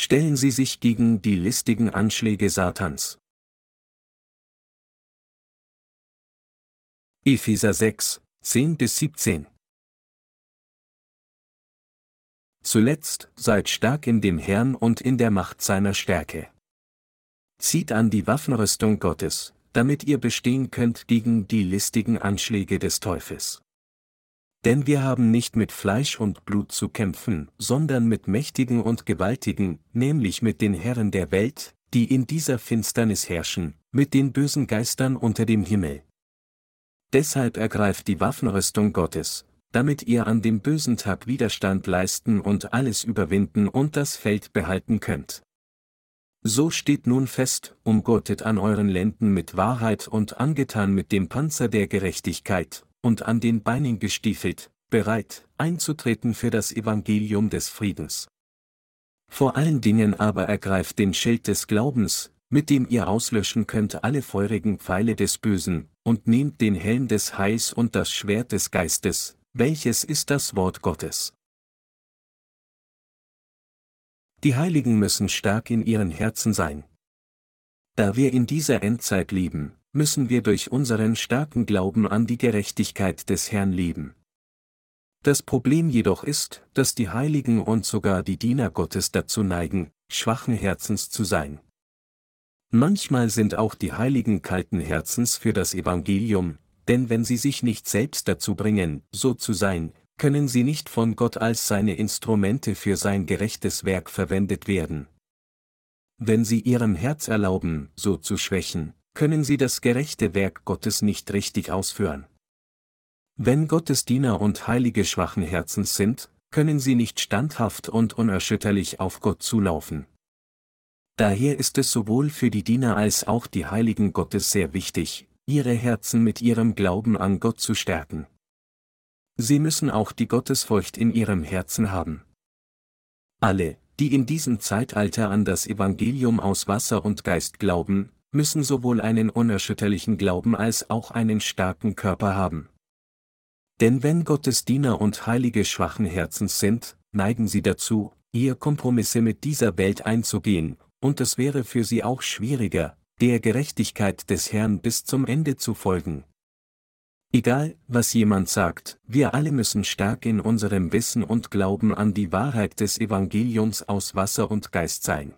stellen sie sich gegen die listigen Anschläge Satans. Epheser 6, 10 bis 17 Zuletzt, seid stark in dem Herrn und in der Macht seiner Stärke. Zieht an die Waffenrüstung Gottes, damit ihr bestehen könnt gegen die listigen Anschläge des Teufels. Denn wir haben nicht mit Fleisch und Blut zu kämpfen, sondern mit Mächtigen und Gewaltigen, nämlich mit den Herren der Welt, die in dieser Finsternis herrschen, mit den bösen Geistern unter dem Himmel. Deshalb ergreift die Waffenrüstung Gottes, damit ihr an dem bösen Tag Widerstand leisten und alles überwinden und das Feld behalten könnt. So steht nun fest, umgurtet an euren Lenden mit Wahrheit und angetan mit dem Panzer der Gerechtigkeit, und an den Beinen gestiefelt, bereit, einzutreten für das Evangelium des Friedens. Vor allen Dingen aber ergreift den Schild des Glaubens, mit dem ihr auslöschen könnt alle feurigen Pfeile des Bösen, und nehmt den Helm des Heils und das Schwert des Geistes, welches ist das Wort Gottes. Die Heiligen müssen stark in ihren Herzen sein. Da wir in dieser Endzeit leben, müssen wir durch unseren starken Glauben an die Gerechtigkeit des Herrn leben. Das Problem jedoch ist, dass die Heiligen und sogar die Diener Gottes dazu neigen, schwachen Herzens zu sein. Manchmal sind auch die Heiligen kalten Herzens für das Evangelium, denn wenn sie sich nicht selbst dazu bringen, so zu sein, können sie nicht von Gott als seine Instrumente für sein gerechtes Werk verwendet werden. Wenn sie ihrem Herz erlauben, so zu schwächen, können sie das gerechte Werk Gottes nicht richtig ausführen. Wenn Gottes Diener und Heilige schwachen Herzens sind, können sie nicht standhaft und unerschütterlich auf Gott zulaufen. Daher ist es sowohl für die Diener als auch die Heiligen Gottes sehr wichtig, ihre Herzen mit ihrem Glauben an Gott zu stärken. Sie müssen auch die Gottesfurcht in ihrem Herzen haben. Alle, die in diesem Zeitalter an das Evangelium aus Wasser und Geist glauben, müssen sowohl einen unerschütterlichen Glauben als auch einen starken Körper haben. Denn wenn Gottes Diener und Heilige schwachen Herzens sind, neigen sie dazu, ihr Kompromisse mit dieser Welt einzugehen, und es wäre für sie auch schwieriger, der Gerechtigkeit des Herrn bis zum Ende zu folgen. Egal, was jemand sagt, wir alle müssen stark in unserem Wissen und Glauben an die Wahrheit des Evangeliums aus Wasser und Geist sein.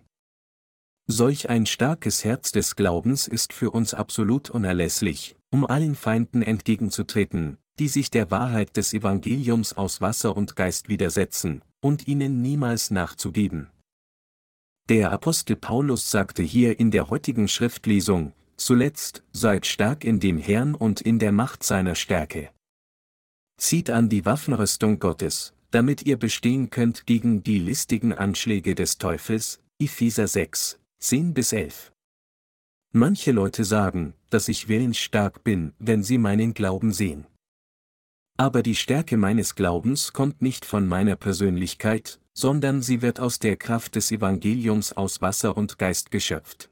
Solch ein starkes Herz des Glaubens ist für uns absolut unerlässlich, um allen Feinden entgegenzutreten, die sich der Wahrheit des Evangeliums aus Wasser und Geist widersetzen, und ihnen niemals nachzugeben. Der Apostel Paulus sagte hier in der heutigen Schriftlesung, Zuletzt, seid stark in dem Herrn und in der Macht seiner Stärke. Zieht an die Waffenrüstung Gottes, damit ihr bestehen könnt gegen die listigen Anschläge des Teufels, Epheser 6, 10 bis 11. Manche Leute sagen, dass ich willensstark bin, wenn sie meinen Glauben sehen. Aber die Stärke meines Glaubens kommt nicht von meiner Persönlichkeit, sondern sie wird aus der Kraft des Evangeliums aus Wasser und Geist geschöpft.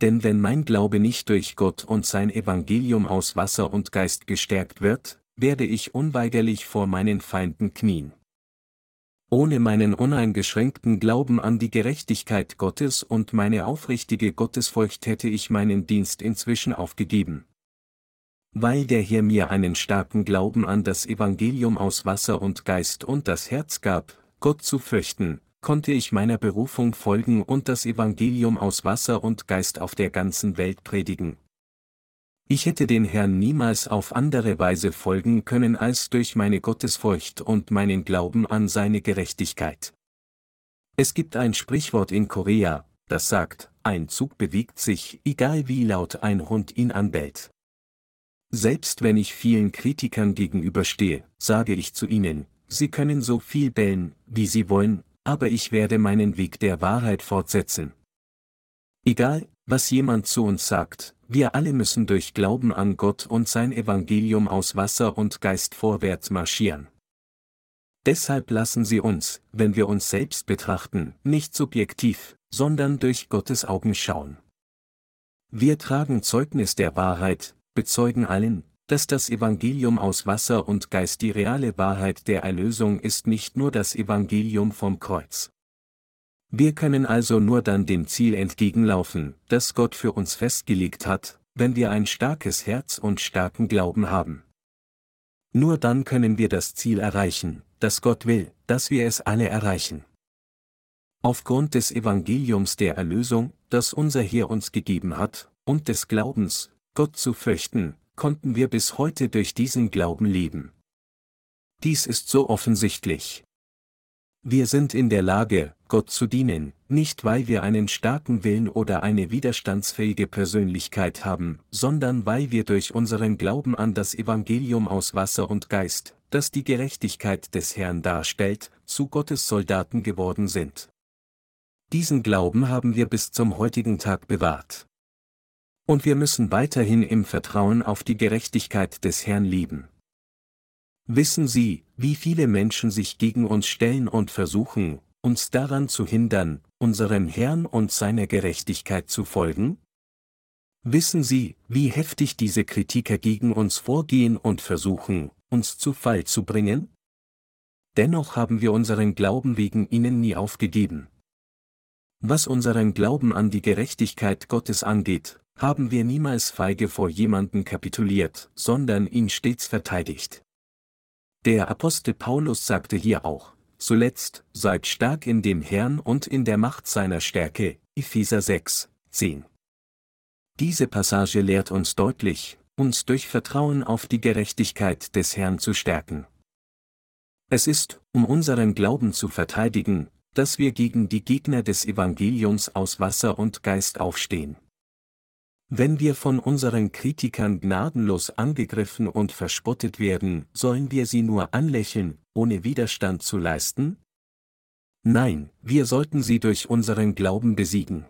Denn wenn mein Glaube nicht durch Gott und sein Evangelium aus Wasser und Geist gestärkt wird, werde ich unweigerlich vor meinen Feinden knien. Ohne meinen uneingeschränkten Glauben an die Gerechtigkeit Gottes und meine aufrichtige Gottesfurcht hätte ich meinen Dienst inzwischen aufgegeben. Weil der Herr mir einen starken Glauben an das Evangelium aus Wasser und Geist und das Herz gab, Gott zu fürchten, konnte ich meiner Berufung folgen und das Evangelium aus Wasser und Geist auf der ganzen Welt predigen. Ich hätte den Herrn niemals auf andere Weise folgen können als durch meine Gottesfurcht und meinen Glauben an seine Gerechtigkeit. Es gibt ein Sprichwort in Korea, das sagt, ein Zug bewegt sich, egal wie laut ein Hund ihn anbellt. Selbst wenn ich vielen Kritikern gegenüberstehe, sage ich zu ihnen, sie können so viel bellen, wie sie wollen, aber ich werde meinen Weg der Wahrheit fortsetzen. Egal, was jemand zu uns sagt, wir alle müssen durch Glauben an Gott und sein Evangelium aus Wasser und Geist vorwärts marschieren. Deshalb lassen Sie uns, wenn wir uns selbst betrachten, nicht subjektiv, sondern durch Gottes Augen schauen. Wir tragen Zeugnis der Wahrheit, bezeugen allen, dass das Evangelium aus Wasser und Geist die reale Wahrheit der Erlösung ist nicht nur das Evangelium vom Kreuz. Wir können also nur dann dem Ziel entgegenlaufen, das Gott für uns festgelegt hat, wenn wir ein starkes Herz und starken Glauben haben. Nur dann können wir das Ziel erreichen, das Gott will, dass wir es alle erreichen. Aufgrund des Evangeliums der Erlösung, das unser Herr uns gegeben hat, und des Glaubens, Gott zu fürchten, konnten wir bis heute durch diesen Glauben leben. Dies ist so offensichtlich. Wir sind in der Lage, Gott zu dienen, nicht weil wir einen starken Willen oder eine widerstandsfähige Persönlichkeit haben, sondern weil wir durch unseren Glauben an das Evangelium aus Wasser und Geist, das die Gerechtigkeit des Herrn darstellt, zu Gottes Soldaten geworden sind. Diesen Glauben haben wir bis zum heutigen Tag bewahrt. Und wir müssen weiterhin im Vertrauen auf die Gerechtigkeit des Herrn leben. Wissen Sie, wie viele Menschen sich gegen uns stellen und versuchen, uns daran zu hindern, unserem Herrn und seiner Gerechtigkeit zu folgen? Wissen Sie, wie heftig diese Kritiker gegen uns vorgehen und versuchen, uns zu Fall zu bringen? Dennoch haben wir unseren Glauben wegen ihnen nie aufgegeben. Was unseren Glauben an die Gerechtigkeit Gottes angeht, haben wir niemals feige vor jemanden kapituliert, sondern ihn stets verteidigt. Der Apostel Paulus sagte hier auch, zuletzt, seid stark in dem Herrn und in der Macht seiner Stärke, Epheser 6, 10. Diese Passage lehrt uns deutlich, uns durch Vertrauen auf die Gerechtigkeit des Herrn zu stärken. Es ist, um unseren Glauben zu verteidigen, dass wir gegen die Gegner des Evangeliums aus Wasser und Geist aufstehen. Wenn wir von unseren Kritikern gnadenlos angegriffen und verspottet werden, sollen wir sie nur anlächeln, ohne Widerstand zu leisten? Nein, wir sollten sie durch unseren Glauben besiegen.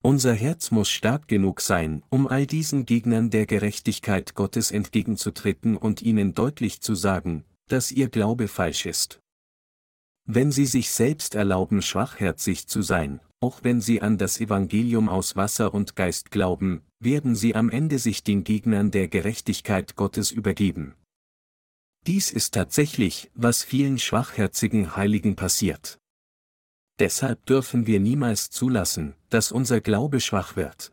Unser Herz muss stark genug sein, um all diesen Gegnern der Gerechtigkeit Gottes entgegenzutreten und ihnen deutlich zu sagen, dass ihr Glaube falsch ist. Wenn sie sich selbst erlauben, schwachherzig zu sein, auch wenn sie an das Evangelium aus Wasser und Geist glauben, werden sie am Ende sich den Gegnern der Gerechtigkeit Gottes übergeben. Dies ist tatsächlich, was vielen schwachherzigen Heiligen passiert. Deshalb dürfen wir niemals zulassen, dass unser Glaube schwach wird.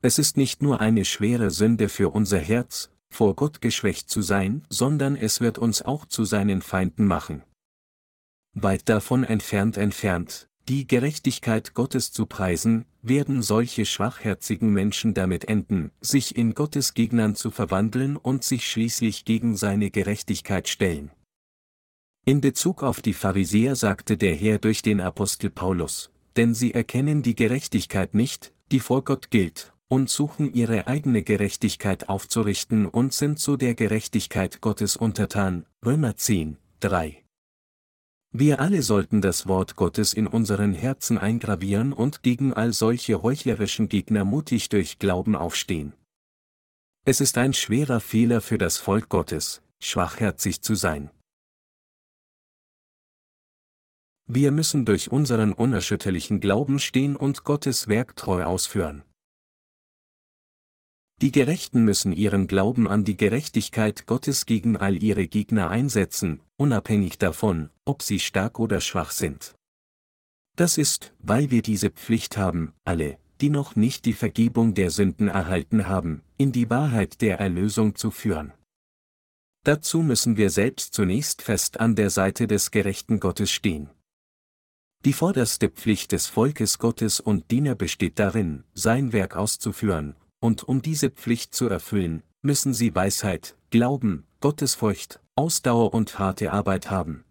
Es ist nicht nur eine schwere Sünde für unser Herz, vor Gott geschwächt zu sein, sondern es wird uns auch zu seinen Feinden machen. Weit davon entfernt entfernt, die Gerechtigkeit Gottes zu preisen, werden solche schwachherzigen Menschen damit enden, sich in Gottes Gegnern zu verwandeln und sich schließlich gegen seine Gerechtigkeit stellen. In Bezug auf die Pharisäer sagte der Herr durch den Apostel Paulus, denn sie erkennen die Gerechtigkeit nicht, die vor Gott gilt, und suchen ihre eigene Gerechtigkeit aufzurichten und sind so der Gerechtigkeit Gottes untertan. Römer 10, 3. Wir alle sollten das Wort Gottes in unseren Herzen eingravieren und gegen all solche heuchlerischen Gegner mutig durch Glauben aufstehen. Es ist ein schwerer Fehler für das Volk Gottes, schwachherzig zu sein. Wir müssen durch unseren unerschütterlichen Glauben stehen und Gottes Werk treu ausführen. Die Gerechten müssen ihren Glauben an die Gerechtigkeit Gottes gegen all ihre Gegner einsetzen, unabhängig davon, ob sie stark oder schwach sind. Das ist, weil wir diese Pflicht haben, alle, die noch nicht die Vergebung der Sünden erhalten haben, in die Wahrheit der Erlösung zu führen. Dazu müssen wir selbst zunächst fest an der Seite des gerechten Gottes stehen. Die vorderste Pflicht des Volkes Gottes und Diener besteht darin, sein Werk auszuführen, und um diese Pflicht zu erfüllen, müssen sie Weisheit, Glauben, Gottesfurcht, Ausdauer und harte Arbeit haben.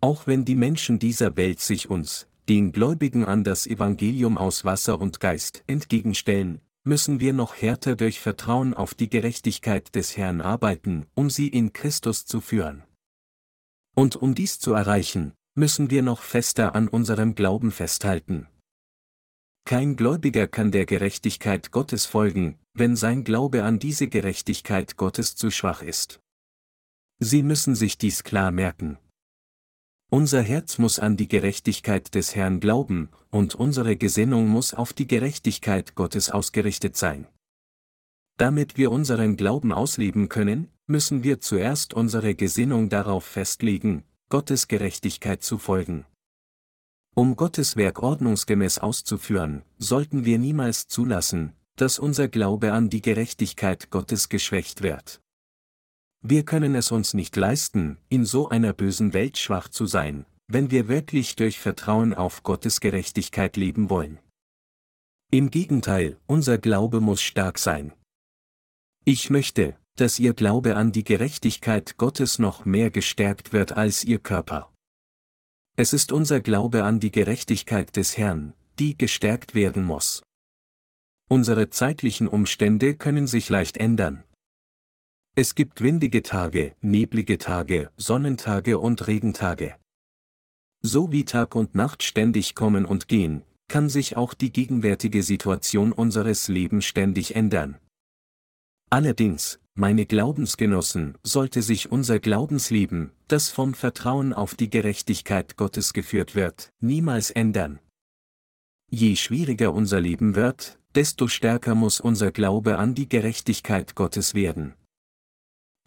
Auch wenn die Menschen dieser Welt sich uns, den Gläubigen an das Evangelium aus Wasser und Geist entgegenstellen, müssen wir noch härter durch Vertrauen auf die Gerechtigkeit des Herrn arbeiten, um sie in Christus zu führen. Und um dies zu erreichen, müssen wir noch fester an unserem Glauben festhalten. Kein Gläubiger kann der Gerechtigkeit Gottes folgen, wenn sein Glaube an diese Gerechtigkeit Gottes zu schwach ist. Sie müssen sich dies klar merken. Unser Herz muss an die Gerechtigkeit des Herrn glauben, und unsere Gesinnung muss auf die Gerechtigkeit Gottes ausgerichtet sein. Damit wir unseren Glauben ausleben können, müssen wir zuerst unsere Gesinnung darauf festlegen, Gottes Gerechtigkeit zu folgen. Um Gottes Werk ordnungsgemäß auszuführen, sollten wir niemals zulassen, dass unser Glaube an die Gerechtigkeit Gottes geschwächt wird. Wir können es uns nicht leisten, in so einer bösen Welt schwach zu sein, wenn wir wirklich durch Vertrauen auf Gottes Gerechtigkeit leben wollen. Im Gegenteil, unser Glaube muss stark sein. Ich möchte, dass Ihr Glaube an die Gerechtigkeit Gottes noch mehr gestärkt wird als Ihr Körper. Es ist unser Glaube an die Gerechtigkeit des Herrn, die gestärkt werden muss. Unsere zeitlichen Umstände können sich leicht ändern. Es gibt windige Tage, neblige Tage, Sonnentage und Regentage. So wie Tag und Nacht ständig kommen und gehen, kann sich auch die gegenwärtige Situation unseres Lebens ständig ändern. Allerdings, meine Glaubensgenossen, sollte sich unser Glaubensleben, das vom Vertrauen auf die Gerechtigkeit Gottes geführt wird, niemals ändern. Je schwieriger unser Leben wird, desto stärker muss unser Glaube an die Gerechtigkeit Gottes werden.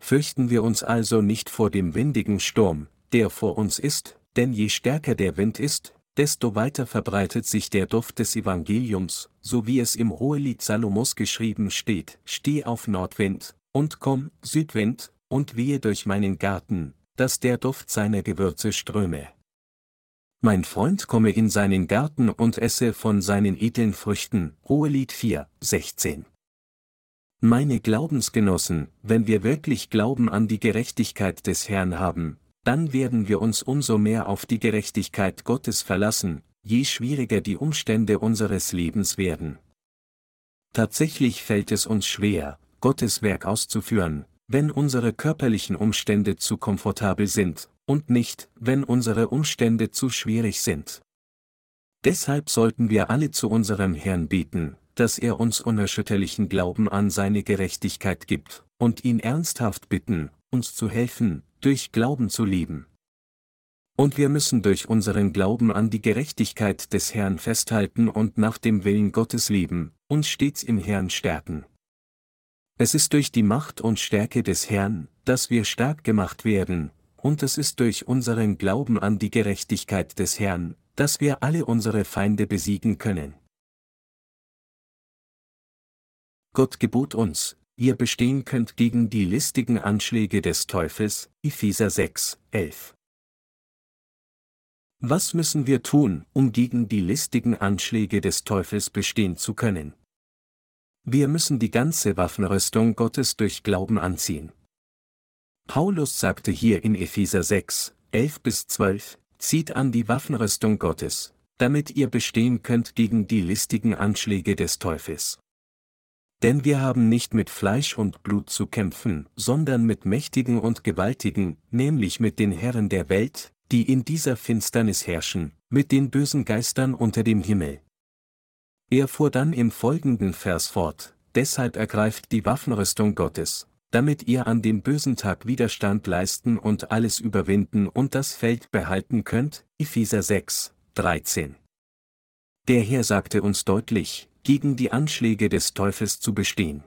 Fürchten wir uns also nicht vor dem windigen Sturm, der vor uns ist, denn je stärker der Wind ist, desto weiter verbreitet sich der Duft des Evangeliums, so wie es im Hohelied Salomos geschrieben steht, steh auf Nordwind, und komm, Südwind, und wehe durch meinen Garten, dass der Duft seiner Gewürze ströme. Mein Freund komme in seinen Garten und esse von seinen edlen Früchten, Hohelied 4, 16. Meine Glaubensgenossen, wenn wir wirklich Glauben an die Gerechtigkeit des Herrn haben, dann werden wir uns umso mehr auf die Gerechtigkeit Gottes verlassen, je schwieriger die Umstände unseres Lebens werden. Tatsächlich fällt es uns schwer, Gottes Werk auszuführen, wenn unsere körperlichen Umstände zu komfortabel sind, und nicht, wenn unsere Umstände zu schwierig sind. Deshalb sollten wir alle zu unserem Herrn beten, dass er uns unerschütterlichen Glauben an seine Gerechtigkeit gibt, und ihn ernsthaft bitten, uns zu helfen, durch Glauben zu leben. Und wir müssen durch unseren Glauben an die Gerechtigkeit des Herrn festhalten und nach dem Willen Gottes leben, uns stets im Herrn stärken. Es ist durch die Macht und Stärke des Herrn, dass wir stark gemacht werden, und es ist durch unseren Glauben an die Gerechtigkeit des Herrn, dass wir alle unsere Feinde besiegen können. Gott gebot uns, ihr bestehen könnt gegen die listigen Anschläge des Teufels, Epheser 6, 11. Was müssen wir tun, um gegen die listigen Anschläge des Teufels bestehen zu können? Wir müssen die ganze Waffenrüstung Gottes durch Glauben anziehen. Paulus sagte hier in Epheser 6, 11 bis 12, zieht an die Waffenrüstung Gottes, damit ihr bestehen könnt gegen die listigen Anschläge des Teufels. Denn wir haben nicht mit Fleisch und Blut zu kämpfen, sondern mit Mächtigen und Gewaltigen, nämlich mit den Herren der Welt, die in dieser Finsternis herrschen, mit den bösen Geistern unter dem Himmel. Er fuhr dann im folgenden Vers fort, deshalb ergreift die Waffenrüstung Gottes, damit ihr an dem bösen Tag Widerstand leisten und alles überwinden und das Feld behalten könnt, Epheser 6, 13. Der Herr sagte uns deutlich, gegen die Anschläge des Teufels zu bestehen.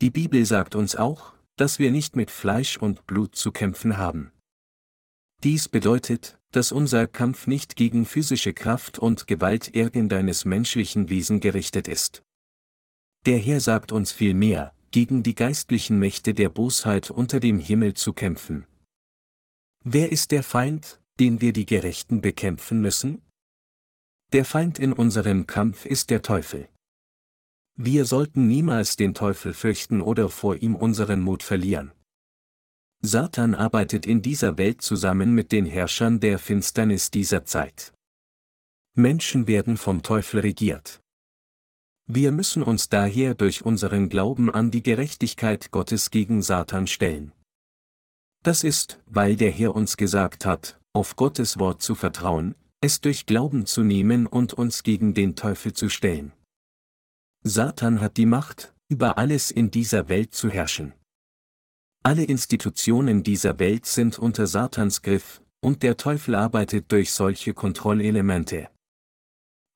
Die Bibel sagt uns auch, dass wir nicht mit Fleisch und Blut zu kämpfen haben. Dies bedeutet, dass unser Kampf nicht gegen physische Kraft und Gewalt irgendeines menschlichen Wesen gerichtet ist. Der Herr sagt uns vielmehr, gegen die geistlichen Mächte der Bosheit unter dem Himmel zu kämpfen. Wer ist der Feind, den wir die Gerechten bekämpfen müssen? Der Feind in unserem Kampf ist der Teufel. Wir sollten niemals den Teufel fürchten oder vor ihm unseren Mut verlieren. Satan arbeitet in dieser Welt zusammen mit den Herrschern der Finsternis dieser Zeit. Menschen werden vom Teufel regiert. Wir müssen uns daher durch unseren Glauben an die Gerechtigkeit Gottes gegen Satan stellen. Das ist, weil der Herr uns gesagt hat, auf Gottes Wort zu vertrauen, es durch Glauben zu nehmen und uns gegen den Teufel zu stellen. Satan hat die Macht, über alles in dieser Welt zu herrschen. Alle Institutionen dieser Welt sind unter Satans Griff, und der Teufel arbeitet durch solche Kontrollelemente.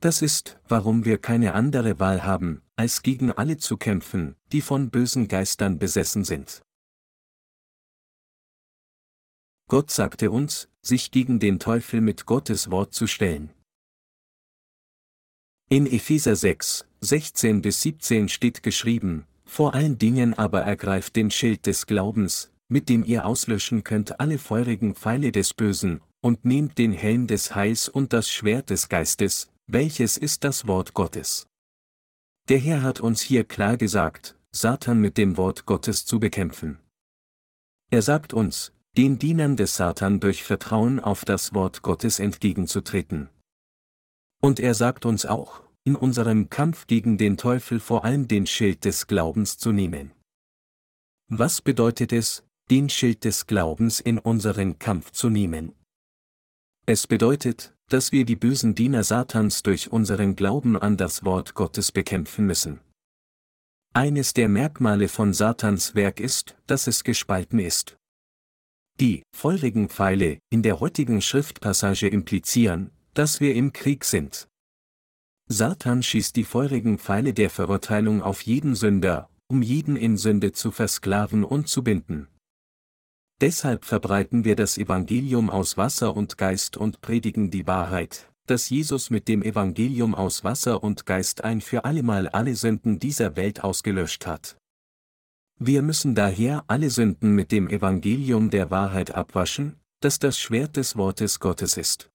Das ist, warum wir keine andere Wahl haben, als gegen alle zu kämpfen, die von bösen Geistern besessen sind. Gott sagte uns, sich gegen den Teufel mit Gottes Wort zu stellen. In Epheser 6, 16 bis 17 steht geschrieben, vor allen Dingen aber ergreift den Schild des Glaubens, mit dem ihr auslöschen könnt alle feurigen Pfeile des Bösen, und nehmt den Helm des Heils und das Schwert des Geistes, welches ist das Wort Gottes. Der Herr hat uns hier klar gesagt, Satan mit dem Wort Gottes zu bekämpfen. Er sagt uns, den Dienern des Satan durch Vertrauen auf das Wort Gottes entgegenzutreten. Und er sagt uns auch, in unserem Kampf gegen den Teufel vor allem den Schild des Glaubens zu nehmen. Was bedeutet es, den Schild des Glaubens in unseren Kampf zu nehmen? Es bedeutet, dass wir die bösen Diener Satans durch unseren Glauben an das Wort Gottes bekämpfen müssen. Eines der Merkmale von Satans Werk ist, dass es gespalten ist. Die feurigen Pfeile in der heutigen Schriftpassage implizieren, dass wir im Krieg sind. Satan schießt die feurigen Pfeile der Verurteilung auf jeden Sünder, um jeden in Sünde zu versklaven und zu binden. Deshalb verbreiten wir das Evangelium aus Wasser und Geist und predigen die Wahrheit, dass Jesus mit dem Evangelium aus Wasser und Geist ein für allemal alle Sünden dieser Welt ausgelöscht hat. Wir müssen daher alle Sünden mit dem Evangelium der Wahrheit abwaschen, das das Schwert des Wortes Gottes ist.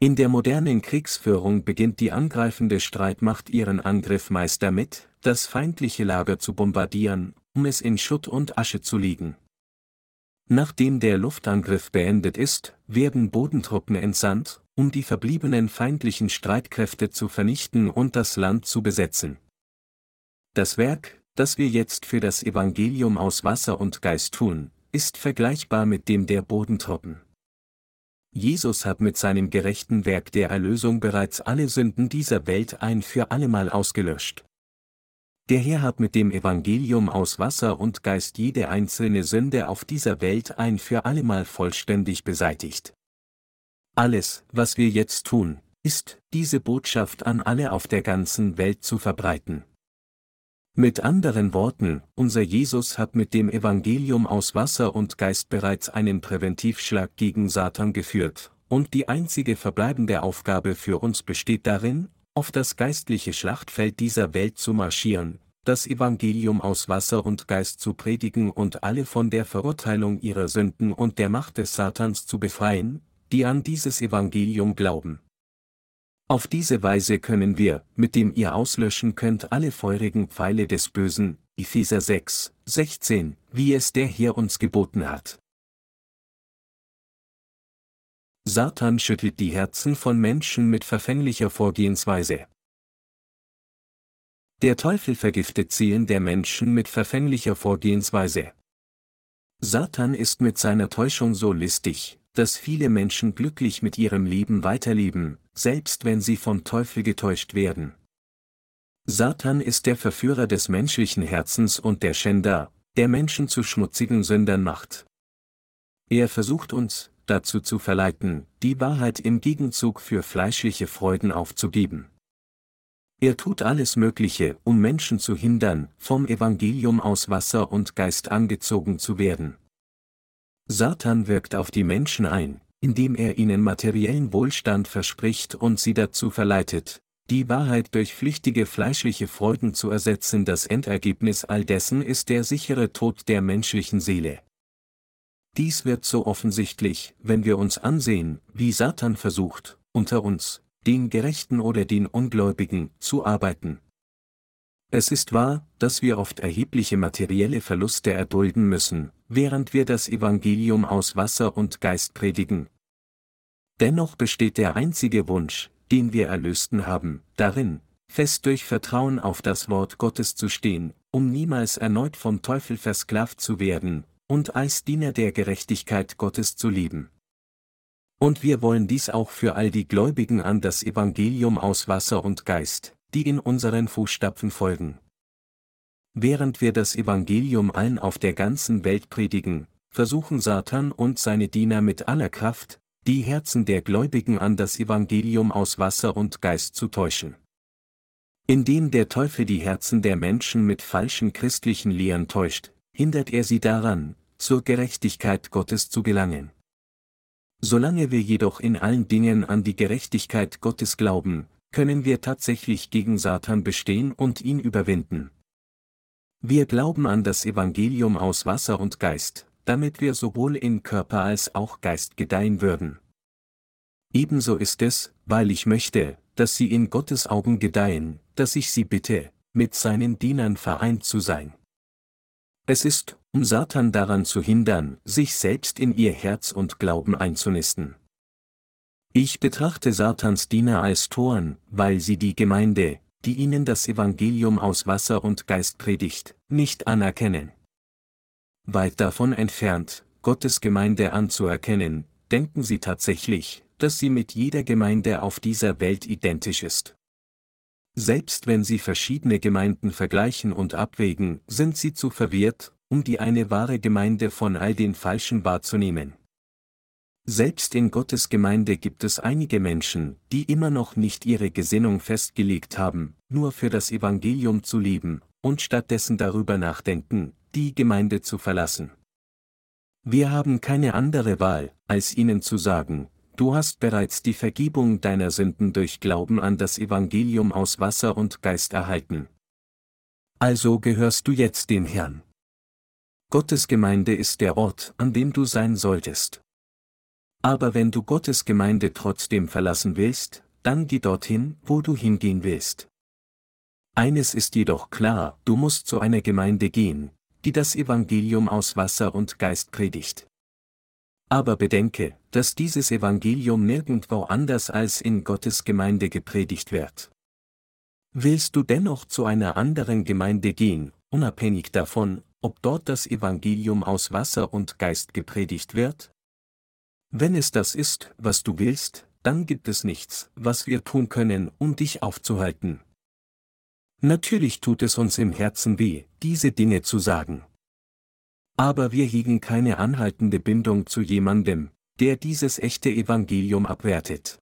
In der modernen Kriegsführung beginnt die angreifende Streitmacht ihren Angriff meist damit, das feindliche Lager zu bombardieren, um es in Schutt und Asche zu legen. Nachdem der Luftangriff beendet ist, werden Bodentruppen entsandt, um die verbliebenen feindlichen Streitkräfte zu vernichten und das Land zu besetzen. Das Werk, das wir jetzt für das Evangelium aus Wasser und Geist tun, ist vergleichbar mit dem der Bodentruppen. Jesus hat mit seinem gerechten Werk der Erlösung bereits alle Sünden dieser Welt ein für allemal ausgelöscht. Der Herr hat mit dem Evangelium aus Wasser und Geist jede einzelne Sünde auf dieser Welt ein für allemal vollständig beseitigt. Alles, was wir jetzt tun, ist, diese Botschaft an alle auf der ganzen Welt zu verbreiten. Mit anderen Worten, unser Jesus hat mit dem Evangelium aus Wasser und Geist bereits einen Präventivschlag gegen Satan geführt, und die einzige verbleibende Aufgabe für uns besteht darin, auf das geistliche Schlachtfeld dieser Welt zu marschieren, das Evangelium aus Wasser und Geist zu predigen und alle von der Verurteilung ihrer Sünden und der Macht des Satans zu befreien, die an dieses Evangelium glauben. Auf diese Weise können wir, mit dem ihr auslöschen könnt alle feurigen Pfeile des Bösen, Epheser 6, 16, wie es der Herr uns geboten hat. Satan schüttelt die Herzen von Menschen mit verfänglicher Vorgehensweise. Der Teufel vergiftet Seelen der Menschen mit verfänglicher Vorgehensweise. Satan ist mit seiner Täuschung so listig, dass viele Menschen glücklich mit ihrem Leben weiterleben, selbst wenn sie vom Teufel getäuscht werden. Satan ist der Verführer des menschlichen Herzens und der Schänder, der Menschen zu schmutzigen Sündern macht. Er versucht uns, dazu zu verleiten, die Wahrheit im Gegenzug für fleischliche Freuden aufzugeben. Er tut alles Mögliche, um Menschen zu hindern, vom Evangelium aus Wasser und Geist angezogen zu werden. Satan wirkt auf die Menschen ein, indem er ihnen materiellen Wohlstand verspricht und sie dazu verleitet, die Wahrheit durch flüchtige fleischliche Freuden zu ersetzen. Das Endergebnis all dessen ist der sichere Tod der menschlichen Seele. Dies wird so offensichtlich, wenn wir uns ansehen, wie Satan versucht, unter uns, den Gerechten oder den Ungläubigen, zu arbeiten. Es ist wahr, dass wir oft erhebliche materielle Verluste erdulden müssen, während wir das Evangelium aus Wasser und Geist predigen. Dennoch besteht der einzige Wunsch, den wir Erlösten haben, darin, fest durch Vertrauen auf das Wort Gottes zu stehen, um niemals erneut vom Teufel versklavt zu werden, und als Diener der Gerechtigkeit Gottes zu leben. Und wir wollen dies auch für all die Gläubigen an das Evangelium aus Wasser und Geist, die in unseren Fußstapfen folgen. Während wir das Evangelium allen auf der ganzen Welt predigen, versuchen Satan und seine Diener mit aller Kraft, die Herzen der Gläubigen an das Evangelium aus Wasser und Geist zu täuschen. Indem der Teufel die Herzen der Menschen mit falschen christlichen Lehren täuscht, hindert er sie daran, zur Gerechtigkeit Gottes zu gelangen. Solange wir jedoch in allen Dingen an die Gerechtigkeit Gottes glauben, können wir tatsächlich gegen Satan bestehen und ihn überwinden. Wir glauben an das Evangelium aus Wasser und Geist, damit wir sowohl in Körper als auch Geist gedeihen würden. Ebenso ist es, weil ich möchte, dass sie in Gottes Augen gedeihen, dass ich sie bitte, mit seinen Dienern vereint zu sein. Es ist, um Satan daran zu hindern, sich selbst in ihr Herz und Glauben einzunisten. Ich betrachte Satans Diener als Toren, weil sie die Gemeinde, die ihnen das Evangelium aus Wasser und Geist predigt, nicht anerkennen. Weit davon entfernt, Gottes Gemeinde anzuerkennen, denken sie tatsächlich, dass sie mit jeder Gemeinde auf dieser Welt identisch ist. Selbst wenn sie verschiedene Gemeinden vergleichen und abwägen, sind sie zu verwirrt, um die eine wahre Gemeinde von all den falschen wahrzunehmen. Selbst in Gottes Gemeinde gibt es einige Menschen, die immer noch nicht ihre Gesinnung festgelegt haben, nur für das Evangelium zu leben, und stattdessen darüber nachdenken, die Gemeinde zu verlassen. Wir haben keine andere Wahl, als ihnen zu sagen, du hast bereits die Vergebung deiner Sünden durch Glauben an das Evangelium aus Wasser und Geist erhalten. Also gehörst du jetzt dem Herrn. Gottes Gemeinde ist der Ort, an dem du sein solltest. Aber wenn du Gottes Gemeinde trotzdem verlassen willst, dann geh dorthin, wo du hingehen willst. Eines ist jedoch klar, du musst zu einer Gemeinde gehen, die das Evangelium aus Wasser und Geist predigt. Aber bedenke, dass dieses Evangelium nirgendwo anders als in Gottes Gemeinde gepredigt wird. Willst du dennoch zu einer anderen Gemeinde gehen, unabhängig davon, ob dort das Evangelium aus Wasser und Geist gepredigt wird? Wenn es das ist, was du willst, dann gibt es nichts, was wir tun können, um dich aufzuhalten. Natürlich tut es uns im Herzen weh, diese Dinge zu sagen. Aber wir hegen keine anhaltende Bindung zu jemandem, der dieses echte Evangelium abwertet.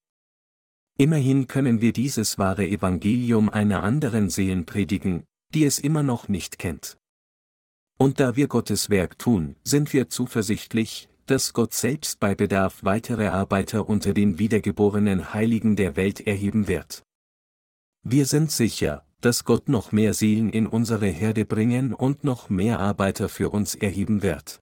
Immerhin können wir dieses wahre Evangelium einer anderen Seelen predigen, die es immer noch nicht kennt. Und da wir Gottes Werk tun, sind wir zuversichtlich, dass Gott selbst bei Bedarf weitere Arbeiter unter den wiedergeborenen Heiligen der Welt erheben wird. Wir sind sicher, dass Gott noch mehr Seelen in unsere Herde bringen und noch mehr Arbeiter für uns erheben wird.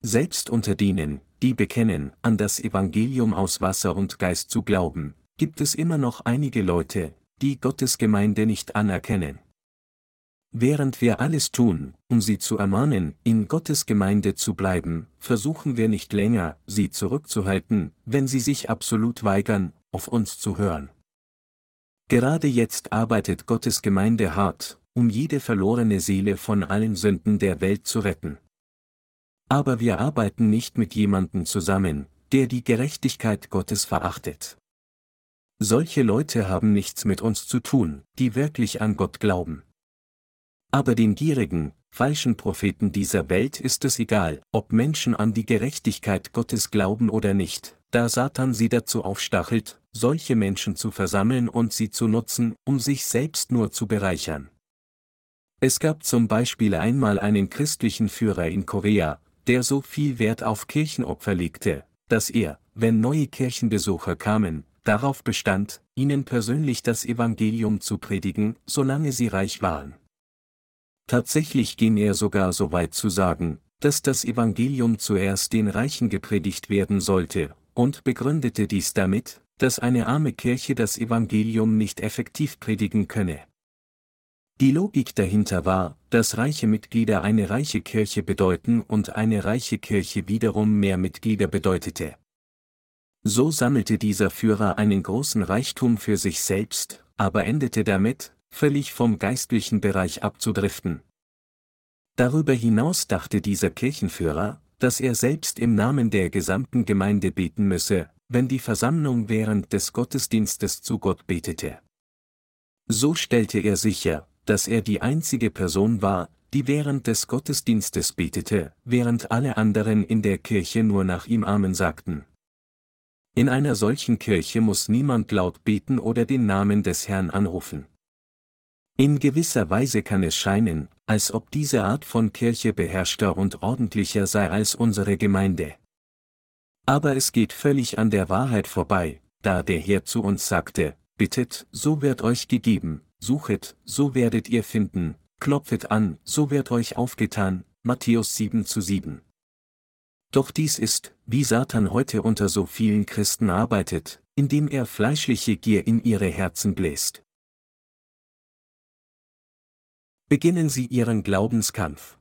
Selbst unter denen, die bekennen, an das Evangelium aus Wasser und Geist zu glauben, gibt es immer noch einige Leute, die Gottes Gemeinde nicht anerkennen. Während wir alles tun, um sie zu ermahnen, in Gottes Gemeinde zu bleiben, versuchen wir nicht länger, sie zurückzuhalten, wenn sie sich absolut weigern, auf uns zu hören. Gerade jetzt arbeitet Gottes Gemeinde hart, um jede verlorene Seele von allen Sünden der Welt zu retten. Aber wir arbeiten nicht mit jemandem zusammen, der die Gerechtigkeit Gottes verachtet. Solche Leute haben nichts mit uns zu tun, die wirklich an Gott glauben. Aber den gierigen, falschen Propheten dieser Welt ist es egal, ob Menschen an die Gerechtigkeit Gottes glauben oder nicht, da Satan sie dazu aufstachelt, solche Menschen zu versammeln und sie zu nutzen, um sich selbst nur zu bereichern. Es gab zum Beispiel einmal einen christlichen Führer in Korea, der so viel Wert auf Kirchenopfer legte, dass er, wenn neue Kirchenbesucher kamen, darauf bestand, ihnen persönlich das Evangelium zu predigen, solange sie reich waren. Tatsächlich ging er sogar so weit zu sagen, dass das Evangelium zuerst den Reichen gepredigt werden sollte, und begründete dies damit, dass eine arme Kirche das Evangelium nicht effektiv predigen könne. Die Logik dahinter war, dass reiche Mitglieder eine reiche Kirche bedeuten und eine reiche Kirche wiederum mehr Mitglieder bedeutete. So sammelte dieser Führer einen großen Reichtum für sich selbst, aber endete damit, völlig vom geistlichen Bereich abzudriften. Darüber hinaus dachte dieser Kirchenführer, dass er selbst im Namen der gesamten Gemeinde beten müsse, wenn die Versammlung während des Gottesdienstes zu Gott betete. So stellte er sicher, dass er die einzige Person war, die während des Gottesdienstes betete, während alle anderen in der Kirche nur nach ihm Amen sagten. In einer solchen Kirche muss niemand laut beten oder den Namen des Herrn anrufen. In gewisser Weise kann es scheinen, als ob diese Art von Kirche beherrschter und ordentlicher sei als unsere Gemeinde. Aber es geht völlig an der Wahrheit vorbei, da der Herr zu uns sagte, bittet, so wird euch gegeben, suchet, so werdet ihr finden, klopfet an, so wird euch aufgetan, Matthäus 7 zu 7. Doch dies ist, wie Satan heute unter so vielen Christen arbeitet, indem er fleischliche Gier in ihre Herzen bläst. Beginnen Sie Ihren Glaubenskampf.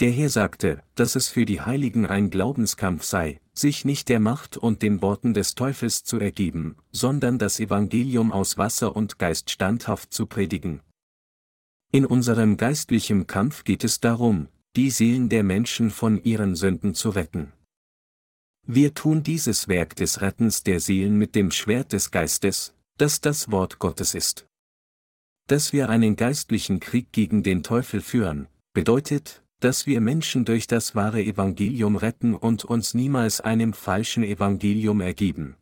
Der Herr sagte, dass es für die Heiligen ein Glaubenskampf sei, sich nicht der Macht und den Worten des Teufels zu ergeben, sondern das Evangelium aus Wasser und Geist standhaft zu predigen. In unserem geistlichen Kampf geht es darum, die Seelen der Menschen von ihren Sünden zu retten. Wir tun dieses Werk des Rettens der Seelen mit dem Schwert des Geistes, das das Wort Gottes ist. Dass wir einen geistlichen Krieg gegen den Teufel führen, bedeutet, dass wir Menschen durch das wahre Evangelium retten und uns niemals einem falschen Evangelium ergeben.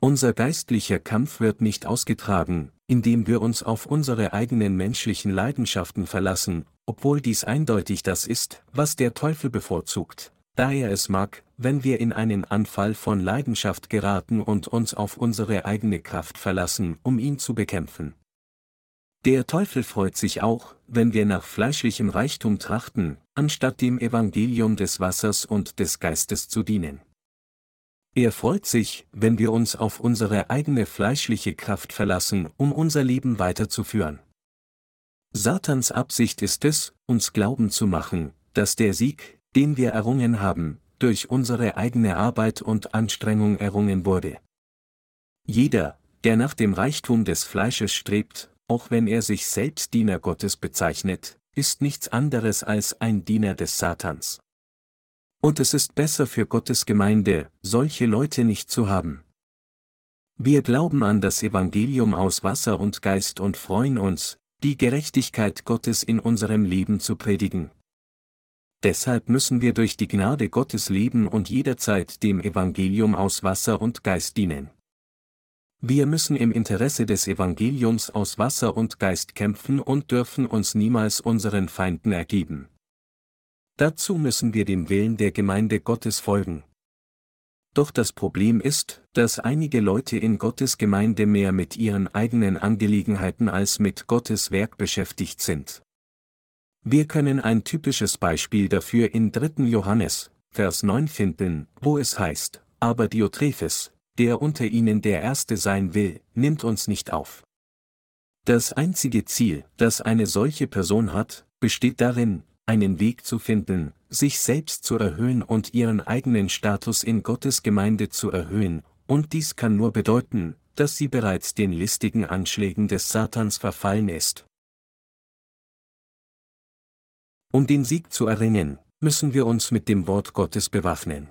Unser geistlicher Kampf wird nicht ausgetragen, indem wir uns auf unsere eigenen menschlichen Leidenschaften verlassen, obwohl dies eindeutig das ist, was der Teufel bevorzugt, da er es mag, wenn wir in einen Anfall von Leidenschaft geraten und uns auf unsere eigene Kraft verlassen, um ihn zu bekämpfen. Der Teufel freut sich auch, wenn wir nach fleischlichem Reichtum trachten, anstatt dem Evangelium des Wassers und des Geistes zu dienen. Er freut sich, wenn wir uns auf unsere eigene fleischliche Kraft verlassen, um unser Leben weiterzuführen. Satans Absicht ist es, uns glauben zu machen, dass der Sieg, den wir errungen haben, durch unsere eigene Arbeit und Anstrengung errungen wurde. Jeder, der nach dem Reichtum des Fleisches strebt, auch wenn er sich selbst Diener Gottes bezeichnet, ist nichts anderes als ein Diener des Satans. Und es ist besser für Gottes Gemeinde, solche Leute nicht zu haben. Wir glauben an das Evangelium aus Wasser und Geist und freuen uns, die Gerechtigkeit Gottes in unserem Leben zu predigen. Deshalb müssen wir durch die Gnade Gottes leben und jederzeit dem Evangelium aus Wasser und Geist dienen. Wir müssen im Interesse des Evangeliums aus Wasser und Geist kämpfen und dürfen uns niemals unseren Feinden ergeben. Dazu müssen wir dem Willen der Gemeinde Gottes folgen. Doch das Problem ist, dass einige Leute in Gottes Gemeinde mehr mit ihren eigenen Angelegenheiten als mit Gottes Werk beschäftigt sind. Wir können ein typisches Beispiel dafür in 3. Johannes, Vers 9 finden, wo es heißt, aber Diotrephes, der unter ihnen der Erste sein will, nimmt uns nicht auf. Das einzige Ziel, das eine solche Person hat, besteht darin, einen Weg zu finden, sich selbst zu erhöhen und ihren eigenen Status in Gottes Gemeinde zu erhöhen, und dies kann nur bedeuten, dass sie bereits den listigen Anschlägen des Satans verfallen ist. Um den Sieg zu erringen, müssen wir uns mit dem Wort Gottes bewaffnen.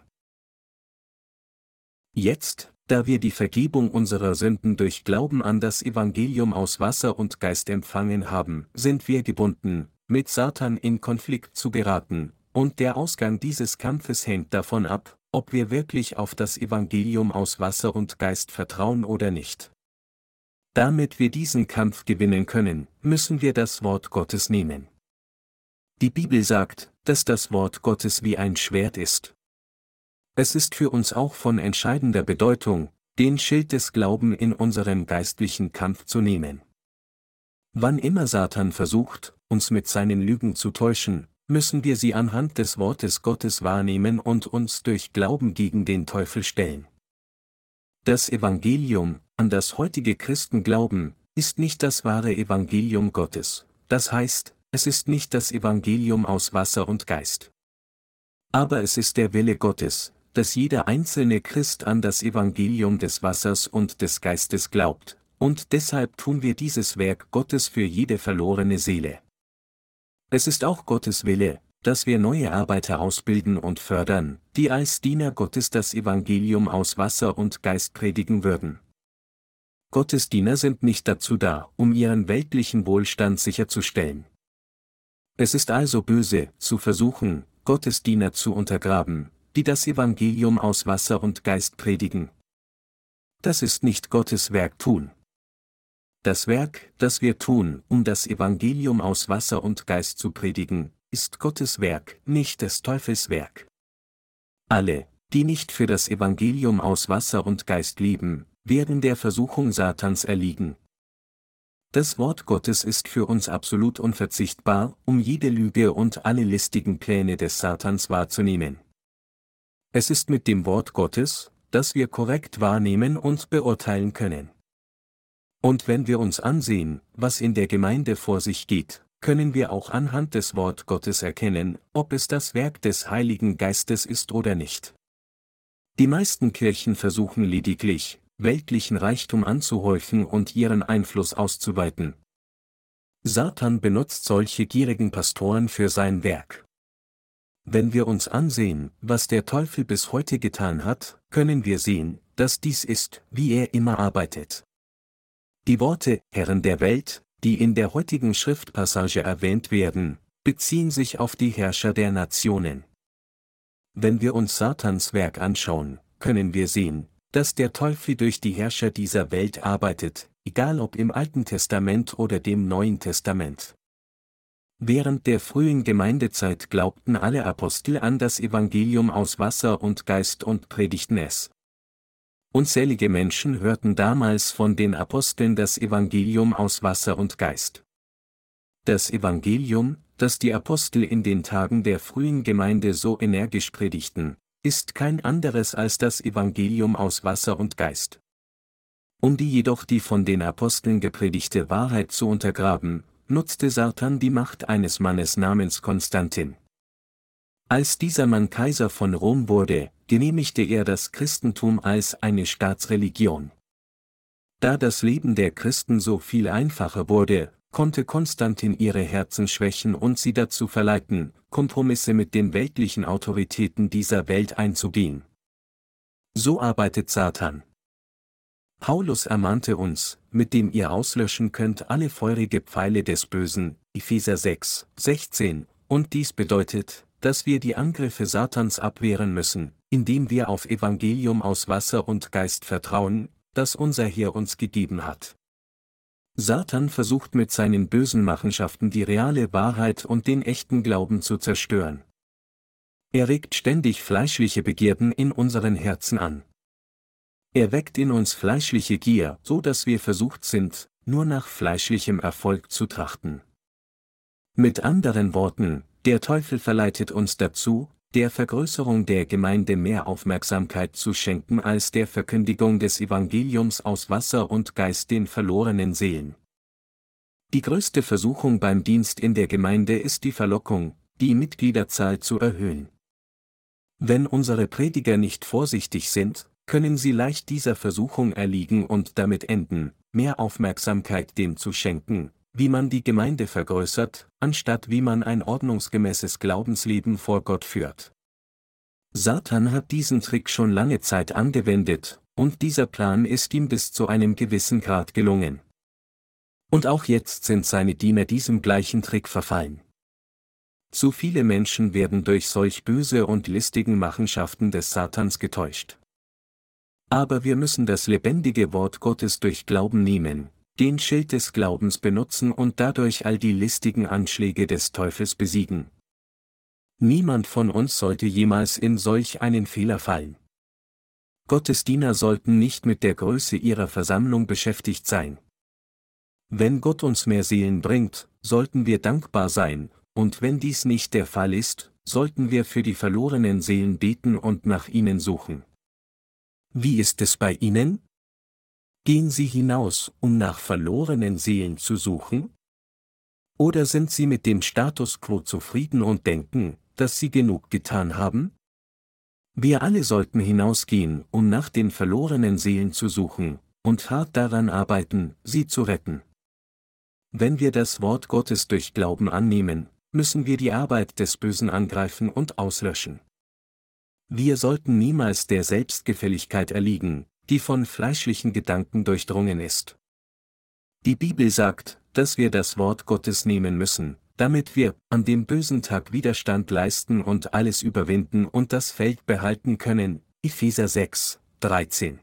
Jetzt, da wir die Vergebung unserer Sünden durch Glauben an das Evangelium aus Wasser und Geist empfangen haben, sind wir gebunden, mit Satan in Konflikt zu geraten, und der Ausgang dieses Kampfes hängt davon ab, ob wir wirklich auf das Evangelium aus Wasser und Geist vertrauen oder nicht. Damit wir diesen Kampf gewinnen können, müssen wir das Wort Gottes nehmen. Die Bibel sagt, dass das Wort Gottes wie ein Schwert ist, es ist für uns auch von entscheidender Bedeutung, den Schild des Glauben in unserem geistlichen Kampf zu nehmen. Wann immer Satan versucht, uns mit seinen Lügen zu täuschen, müssen wir sie anhand des Wortes Gottes wahrnehmen und uns durch Glauben gegen den Teufel stellen. Das Evangelium, an das heutige Christen glauben, ist nicht das wahre Evangelium Gottes, das heißt, es ist nicht das Evangelium aus Wasser und Geist. Aber es ist der Wille Gottes, dass jeder einzelne Christ an das Evangelium des Wassers und des Geistes glaubt, und deshalb tun wir dieses Werk Gottes für jede verlorene Seele. Es ist auch Gottes Wille, dass wir neue Arbeiter ausbilden und fördern, die als Diener Gottes das Evangelium aus Wasser und Geist predigen würden. Gottes Diener sind nicht dazu da, um ihren weltlichen Wohlstand sicherzustellen. Es ist also böse, zu versuchen, Gottes Diener zu untergraben, die das Evangelium aus Wasser und Geist predigen. Das ist nicht Gottes Werk tun. Das Werk, das wir tun, um das Evangelium aus Wasser und Geist zu predigen, ist Gottes Werk, nicht des Teufels Werk. Alle, die nicht für das Evangelium aus Wasser und Geist leben, werden der Versuchung Satans erliegen. Das Wort Gottes ist für uns absolut unverzichtbar, um jede Lüge und alle listigen Pläne des Satans wahrzunehmen. Es ist mit dem Wort Gottes, das wir korrekt wahrnehmen und beurteilen können. Und wenn wir uns ansehen, was in der Gemeinde vor sich geht, können wir auch anhand des Wort Gottes erkennen, ob es das Werk des Heiligen Geistes ist oder nicht. Die meisten Kirchen versuchen lediglich, weltlichen Reichtum anzuhäufen und ihren Einfluss auszuweiten. Satan benutzt solche gierigen Pastoren für sein Werk. Wenn wir uns ansehen, was der Teufel bis heute getan hat, können wir sehen, dass dies ist, wie er immer arbeitet. Die Worte Herren der Welt, die in der heutigen Schriftpassage erwähnt werden, beziehen sich auf die Herrscher der Nationen. Wenn wir uns Satans Werk anschauen, können wir sehen, dass der Teufel durch die Herrscher dieser Welt arbeitet, egal ob im Alten Testament oder dem Neuen Testament. Während der frühen Gemeindezeit glaubten alle Apostel an das Evangelium aus Wasser und Geist und predigten es. Unzählige Menschen hörten damals von den Aposteln das Evangelium aus Wasser und Geist. Das Evangelium, das die Apostel in den Tagen der frühen Gemeinde so energisch predigten, ist kein anderes als das Evangelium aus Wasser und Geist. Um die jedoch die von den Aposteln gepredigte Wahrheit zu untergraben, nutzte Satan die Macht eines Mannes namens Konstantin. Als dieser Mann Kaiser von Rom wurde, genehmigte er das Christentum als eine Staatsreligion. Da das Leben der Christen so viel einfacher wurde, konnte Konstantin ihre Herzen schwächen und sie dazu verleiten, Kompromisse mit den weltlichen Autoritäten dieser Welt einzugehen. So arbeitet Satan. Paulus ermahnte uns, mit dem ihr auslöschen könnt alle feurige Pfeile des Bösen, Epheser 6, 16, und dies bedeutet, dass wir die Angriffe Satans abwehren müssen, indem wir auf Evangelium aus Wasser und Geist vertrauen, das unser Herr uns gegeben hat. Satan versucht mit seinen bösen Machenschaften die reale Wahrheit und den echten Glauben zu zerstören. Er regt ständig fleischliche Begierden in unseren Herzen an. Er weckt in uns fleischliche Gier, so dass wir versucht sind, nur nach fleischlichem Erfolg zu trachten. Mit anderen Worten, der Teufel verleitet uns dazu, der Vergrößerung der Gemeinde mehr Aufmerksamkeit zu schenken als der Verkündigung des Evangeliums aus Wasser und Geist den verlorenen Seelen. Die größte Versuchung beim Dienst in der Gemeinde ist die Verlockung, die Mitgliederzahl zu erhöhen. Wenn unsere Prediger nicht vorsichtig sind, können sie leicht dieser Versuchung erliegen und damit enden, mehr Aufmerksamkeit dem zu schenken, wie man die Gemeinde vergrößert, anstatt wie man ein ordnungsgemäßes Glaubensleben vor Gott führt. Satan hat diesen Trick schon lange Zeit angewendet, und dieser Plan ist ihm bis zu einem gewissen Grad gelungen. Und auch jetzt sind seine Diener diesem gleichen Trick verfallen. Zu viele Menschen werden durch solch böse und listigen Machenschaften des Satans getäuscht. Aber wir müssen das lebendige Wort Gottes durch Glauben nehmen, den Schild des Glaubens benutzen und dadurch all die listigen Anschläge des Teufels besiegen. Niemand von uns sollte jemals in solch einen Fehler fallen. Gottes Diener sollten nicht mit der Größe ihrer Versammlung beschäftigt sein. Wenn Gott uns mehr Seelen bringt, sollten wir dankbar sein, und wenn dies nicht der Fall ist, sollten wir für die verlorenen Seelen beten und nach ihnen suchen. Wie ist es bei Ihnen? Gehen Sie hinaus, um nach verlorenen Seelen zu suchen? Oder sind Sie mit dem Status quo zufrieden und denken, dass Sie genug getan haben? Wir alle sollten hinausgehen, um nach den verlorenen Seelen zu suchen, und hart daran arbeiten, sie zu retten. Wenn wir das Wort Gottes durch Glauben annehmen, müssen wir die Arbeit des Bösen angreifen und auslöschen. Wir sollten niemals der Selbstgefälligkeit erliegen, die von fleischlichen Gedanken durchdrungen ist. Die Bibel sagt, dass wir das Wort Gottes nehmen müssen, damit wir an dem bösen Tag Widerstand leisten und alles überwinden und das Feld behalten können. Epheser 6, 13.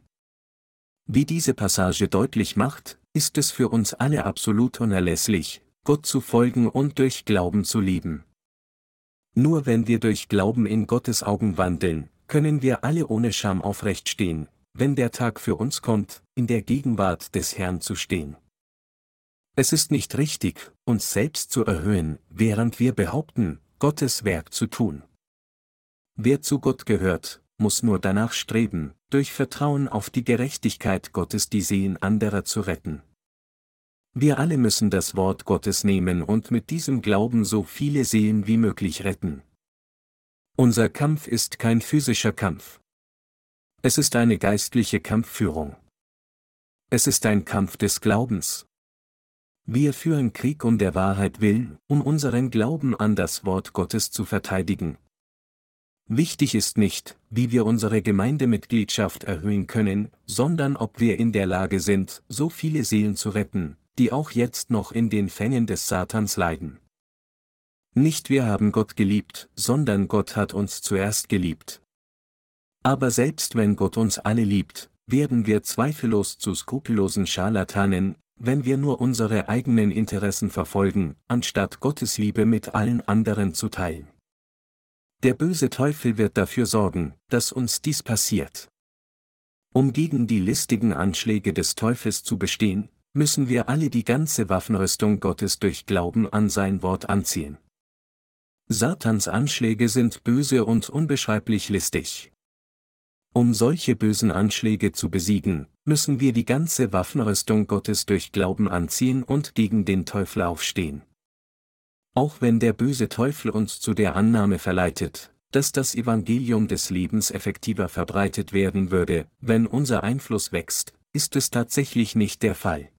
Wie diese Passage deutlich macht, ist es für uns alle absolut unerlässlich, Gott zu folgen und durch Glauben zu lieben. Nur wenn wir durch Glauben in Gottes Augen wandeln, können wir alle ohne Scham aufrecht stehen, wenn der Tag für uns kommt, in der Gegenwart des Herrn zu stehen. Es ist nicht richtig, uns selbst zu erhöhen, während wir behaupten, Gottes Werk zu tun. Wer zu Gott gehört, muss nur danach streben, durch Vertrauen auf die Gerechtigkeit Gottes die Seelen anderer zu retten. Wir alle müssen das Wort Gottes nehmen und mit diesem Glauben so viele Seelen wie möglich retten. Unser Kampf ist kein physischer Kampf. Es ist eine geistliche Kampfführung. Es ist ein Kampf des Glaubens. Wir führen Krieg um der Wahrheit willen, um unseren Glauben an das Wort Gottes zu verteidigen. Wichtig ist nicht, wie wir unsere Gemeindemitgliedschaft erhöhen können, sondern ob wir in der Lage sind, so viele Seelen zu retten, die auch jetzt noch in den Fängen des Satans leiden. Nicht wir haben Gott geliebt, sondern Gott hat uns zuerst geliebt. Aber selbst wenn Gott uns alle liebt, werden wir zweifellos zu skrupellosen Scharlatanen, wenn wir nur unsere eigenen Interessen verfolgen, anstatt Gottes Liebe mit allen anderen zu teilen. Der böse Teufel wird dafür sorgen, dass uns dies passiert. Um gegen die listigen Anschläge des Teufels zu bestehen, müssen wir alle die ganze Waffenrüstung Gottes durch Glauben an sein Wort anziehen. Satans Anschläge sind böse und unbeschreiblich listig. Um solche bösen Anschläge zu besiegen, müssen wir die ganze Waffenrüstung Gottes durch Glauben anziehen und gegen den Teufel aufstehen. Auch wenn der böse Teufel uns zu der Annahme verleitet, dass das Evangelium des Lebens effektiver verbreitet werden würde, wenn unser Einfluss wächst, ist es tatsächlich nicht der Fall.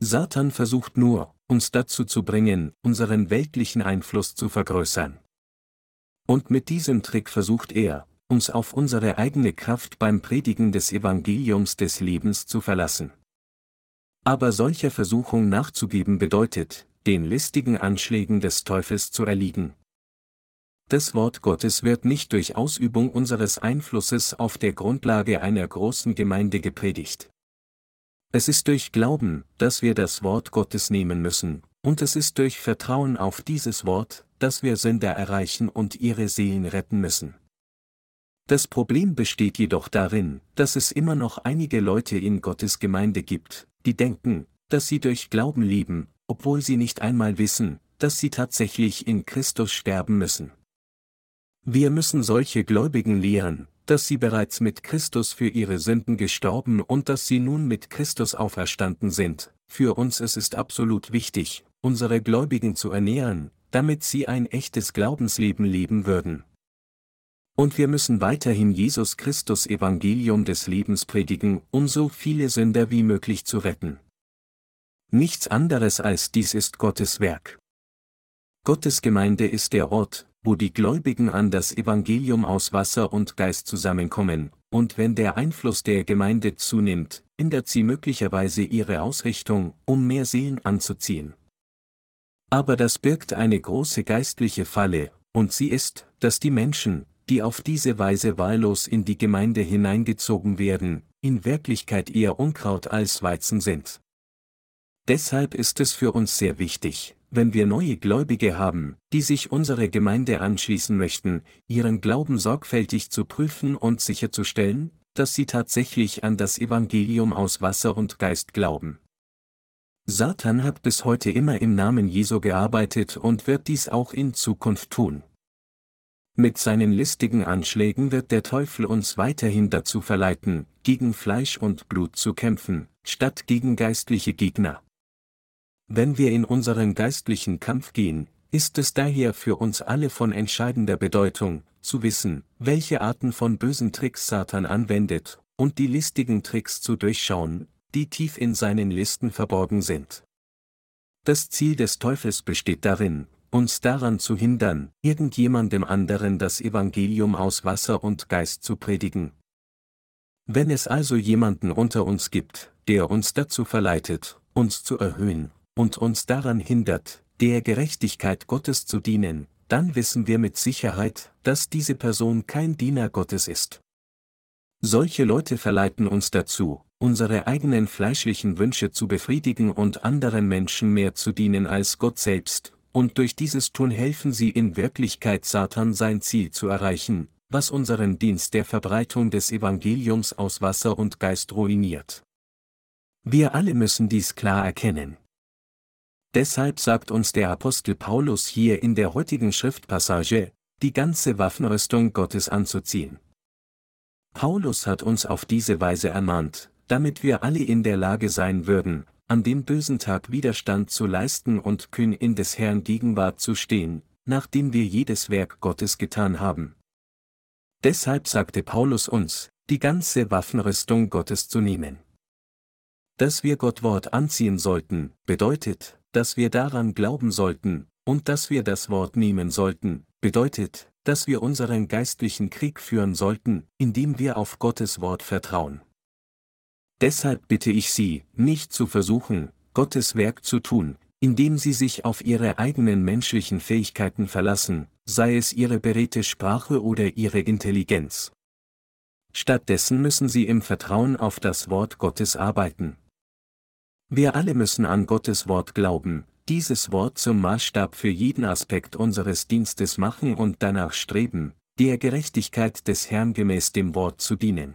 Satan versucht nur, uns dazu zu bringen, unseren weltlichen Einfluss zu vergrößern. Und mit diesem Trick versucht er, uns auf unsere eigene Kraft beim Predigen des Evangeliums des Lebens zu verlassen. Aber solcher Versuchung nachzugeben bedeutet, den listigen Anschlägen des Teufels zu erliegen. Das Wort Gottes wird nicht durch Ausübung unseres Einflusses auf der Grundlage einer großen Gemeinde gepredigt. Es ist durch Glauben, dass wir das Wort Gottes nehmen müssen, und es ist durch Vertrauen auf dieses Wort, dass wir Sünder erreichen und ihre Seelen retten müssen. Das Problem besteht jedoch darin, dass es immer noch einige Leute in Gottes Gemeinde gibt, die denken, dass sie durch Glauben lieben, obwohl sie nicht einmal wissen, dass sie tatsächlich in Christus sterben müssen. Wir müssen solche Gläubigen lehren, dass sie bereits mit Christus für ihre Sünden gestorben und dass sie nun mit Christus auferstanden sind. Für uns es ist absolut wichtig, unsere Gläubigen zu ernähren, damit sie ein echtes Glaubensleben leben würden. Und wir müssen weiterhin Jesus Christus Evangelium des Lebens predigen, um so viele Sünder wie möglich zu retten. Nichts anderes als dies ist Gottes Werk. Gottes Gemeinde ist der Ort, wo die Gläubigen an das Evangelium aus Wasser und Geist zusammenkommen, und wenn der Einfluss der Gemeinde zunimmt, ändert sie möglicherweise ihre Ausrichtung, um mehr Seelen anzuziehen. Aber das birgt eine große geistliche Falle, und sie ist, dass die Menschen, die auf diese Weise wahllos in die Gemeinde hineingezogen werden, in Wirklichkeit eher Unkraut als Weizen sind. Deshalb ist es für uns sehr wichtig, wenn wir neue Gläubige haben, die sich unsere Gemeinde anschließen möchten, ihren Glauben sorgfältig zu prüfen und sicherzustellen, dass sie tatsächlich an das Evangelium aus Wasser und Geist glauben. Satan hat bis heute immer im Namen Jesu gearbeitet und wird dies auch in Zukunft tun. Mit seinen listigen Anschlägen wird der Teufel uns weiterhin dazu verleiten, gegen Fleisch und Blut zu kämpfen, statt gegen geistliche Gegner. Wenn wir in unseren geistlichen Kampf gehen, ist es daher für uns alle von entscheidender Bedeutung, zu wissen, welche Arten von bösen Tricks Satan anwendet, und die listigen Tricks zu durchschauen, die tief in seinen Listen verborgen sind. Das Ziel des Teufels besteht darin, uns daran zu hindern, irgendjemandem anderen das Evangelium aus Wasser und Geist zu predigen. Wenn es also jemanden unter uns gibt, der uns dazu verleitet, uns zu erhöhen, und uns daran hindert, der Gerechtigkeit Gottes zu dienen, dann wissen wir mit Sicherheit, dass diese Person kein Diener Gottes ist. Solche Leute verleiten uns dazu, unsere eigenen fleischlichen Wünsche zu befriedigen und anderen Menschen mehr zu dienen als Gott selbst, und durch dieses Tun helfen sie in Wirklichkeit Satan sein Ziel zu erreichen, was unseren Dienst der Verbreitung des Evangeliums aus Wasser und Geist ruiniert. Wir alle müssen dies klar erkennen. Deshalb sagt uns der Apostel Paulus hier in der heutigen Schriftpassage, die ganze Waffenrüstung Gottes anzuziehen. Paulus hat uns auf diese Weise ermahnt, damit wir alle in der Lage sein würden, an dem bösen Tag Widerstand zu leisten und kühn in des Herrn Gegenwart zu stehen, nachdem wir jedes Werk Gottes getan haben. Deshalb sagte Paulus uns, die ganze Waffenrüstung Gottes zu nehmen. Dass wir Gott Wort anziehen sollten, bedeutet, dass wir daran glauben sollten, und dass wir das Wort nehmen sollten, bedeutet, dass wir unseren geistlichen Krieg führen sollten, indem wir auf Gottes Wort vertrauen. Deshalb bitte ich Sie, nicht zu versuchen, Gottes Werk zu tun, indem Sie sich auf Ihre eigenen menschlichen Fähigkeiten verlassen, sei es Ihre beredte Sprache oder Ihre Intelligenz. Stattdessen müssen Sie im Vertrauen auf das Wort Gottes arbeiten. Wir alle müssen an Gottes Wort glauben, dieses Wort zum Maßstab für jeden Aspekt unseres Dienstes machen und danach streben, der Gerechtigkeit des Herrn gemäß dem Wort zu dienen.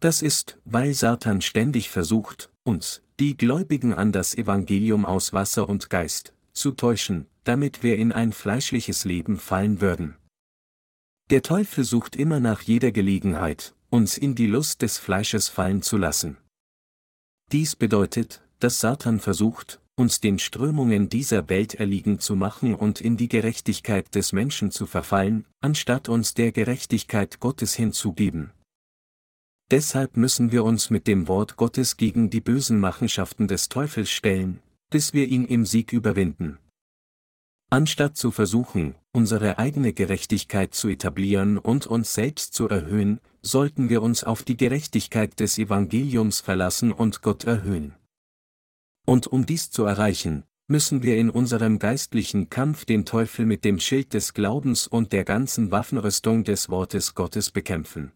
Das ist, weil Satan ständig versucht, uns, die Gläubigen an das Evangelium aus Wasser und Geist, zu täuschen, damit wir in ein fleischliches Leben fallen würden. Der Teufel sucht immer nach jeder Gelegenheit, uns in die Lust des Fleisches fallen zu lassen. Dies bedeutet, dass Satan versucht, uns den Strömungen dieser Welt erliegen zu machen und in die Gerechtigkeit des Menschen zu verfallen, anstatt uns der Gerechtigkeit Gottes hinzugeben. Deshalb müssen wir uns mit dem Wort Gottes gegen die bösen Machenschaften des Teufels stellen, bis wir ihn im Sieg überwinden. Anstatt zu versuchen, unsere eigene Gerechtigkeit zu etablieren und uns selbst zu erhöhen, sollten wir uns auf die Gerechtigkeit des Evangeliums verlassen und Gott erhöhen. Und um dies zu erreichen, müssen wir in unserem geistlichen Kampf den Teufel mit dem Schild des Glaubens und der ganzen Waffenrüstung des Wortes Gottes bekämpfen.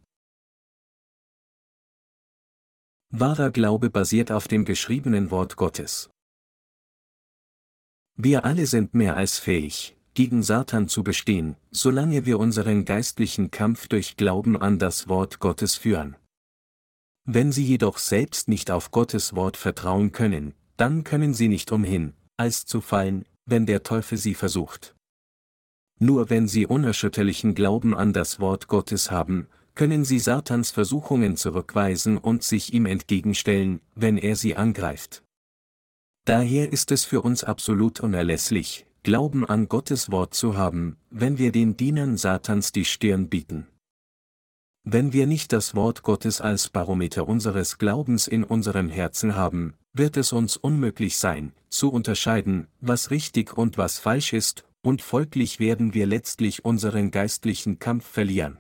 Wahrer Glaube basiert auf dem geschriebenen Wort Gottes. Wir alle sind mehr als fähig, gegen Satan zu bestehen, solange wir unseren geistlichen Kampf durch Glauben an das Wort Gottes führen. Wenn Sie jedoch selbst nicht auf Gottes Wort vertrauen können, dann können Sie nicht umhin, als zu fallen, wenn der Teufel Sie versucht. Nur wenn Sie unerschütterlichen Glauben an das Wort Gottes haben, können sie Satans Versuchungen zurückweisen und sich ihm entgegenstellen, wenn er sie angreift. Daher ist es für uns absolut unerlässlich, Glauben an Gottes Wort zu haben, wenn wir den Dienern Satans die Stirn bieten. Wenn wir nicht das Wort Gottes als Barometer unseres Glaubens in unserem Herzen haben, wird es uns unmöglich sein, zu unterscheiden, was richtig und was falsch ist, und folglich werden wir letztlich unseren geistlichen Kampf verlieren.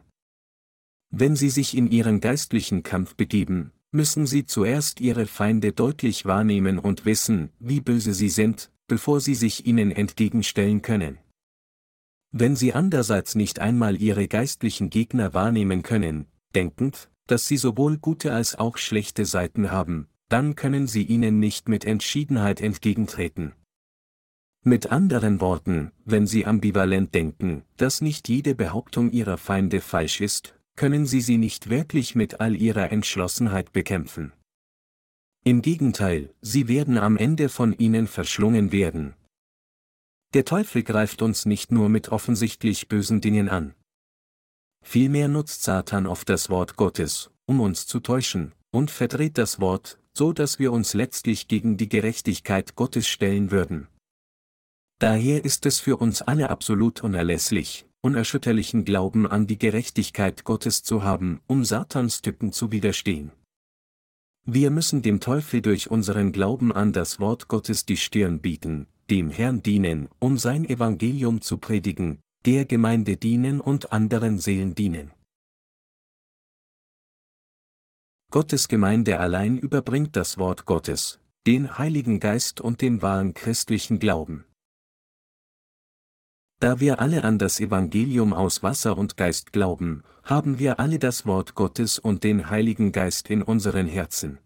Wenn Sie sich in Ihren geistlichen Kampf begeben, müssen Sie zuerst Ihre Feinde deutlich wahrnehmen und wissen, wie böse sie sind, bevor Sie sich ihnen entgegenstellen können. Wenn Sie andererseits nicht einmal Ihre geistlichen Gegner wahrnehmen können, denkend, dass sie sowohl gute als auch schlechte Seiten haben, dann können Sie ihnen nicht mit Entschiedenheit entgegentreten. Mit anderen Worten, wenn Sie ambivalent denken, dass nicht jede Behauptung Ihrer Feinde falsch ist, können sie sie nicht wirklich mit all ihrer Entschlossenheit bekämpfen. Im Gegenteil, sie werden am Ende von ihnen verschlungen werden. Der Teufel greift uns nicht nur mit offensichtlich bösen Dingen an. Vielmehr nutzt Satan oft das Wort Gottes, um uns zu täuschen, und verdreht das Wort, so dass wir uns letztlich gegen die Gerechtigkeit Gottes stellen würden. Daher ist es für uns alle absolut unerlässlich, unerschütterlichen Glauben an die Gerechtigkeit Gottes zu haben, um Satans Tücken zu widerstehen. Wir müssen dem Teufel durch unseren Glauben an das Wort Gottes die Stirn bieten, dem Herrn dienen, um sein Evangelium zu predigen, der Gemeinde dienen und anderen Seelen dienen. Gottes Gemeinde allein überbringt das Wort Gottes, den Heiligen Geist und den wahren christlichen Glauben. Da wir alle an das Evangelium aus Wasser und Geist glauben, haben wir alle das Wort Gottes und den Heiligen Geist in unseren Herzen.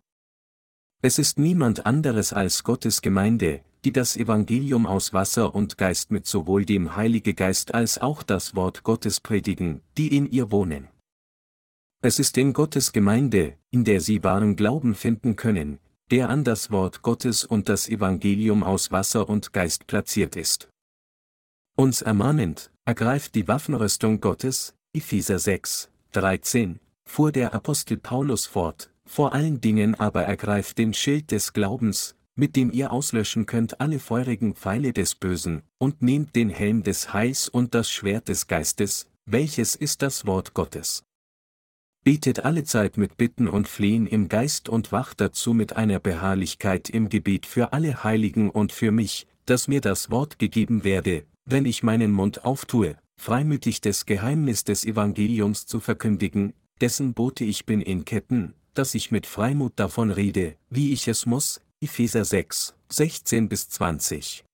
Es ist niemand anderes als Gottes Gemeinde, die das Evangelium aus Wasser und Geist mit sowohl dem Heilige Geist als auch das Wort Gottes predigen, die in ihr wohnen. Es ist in Gottes Gemeinde, in der sie wahren Glauben finden können, der an das Wort Gottes und das Evangelium aus Wasser und Geist platziert ist. Uns ermahnend, ergreift die Waffenrüstung Gottes, Epheser 6, 13, fuhr der Apostel Paulus fort, vor allen Dingen aber ergreift den Schild des Glaubens, mit dem ihr auslöschen könnt alle feurigen Pfeile des Bösen, und nehmt den Helm des Heils und das Schwert des Geistes, welches ist das Wort Gottes. Betet allezeit mit Bitten und Flehen im Geist und wacht dazu mit einer Beharrlichkeit im Gebet für alle Heiligen und für mich, dass mir das Wort gegeben werde, wenn ich meinen Mund auftue, freimütig des Geheimnis des Evangeliums zu verkündigen, dessen Bote ich bin in Ketten, dass ich mit Freimut davon rede, wie ich es muss, Epheser 6, 16 bis 20.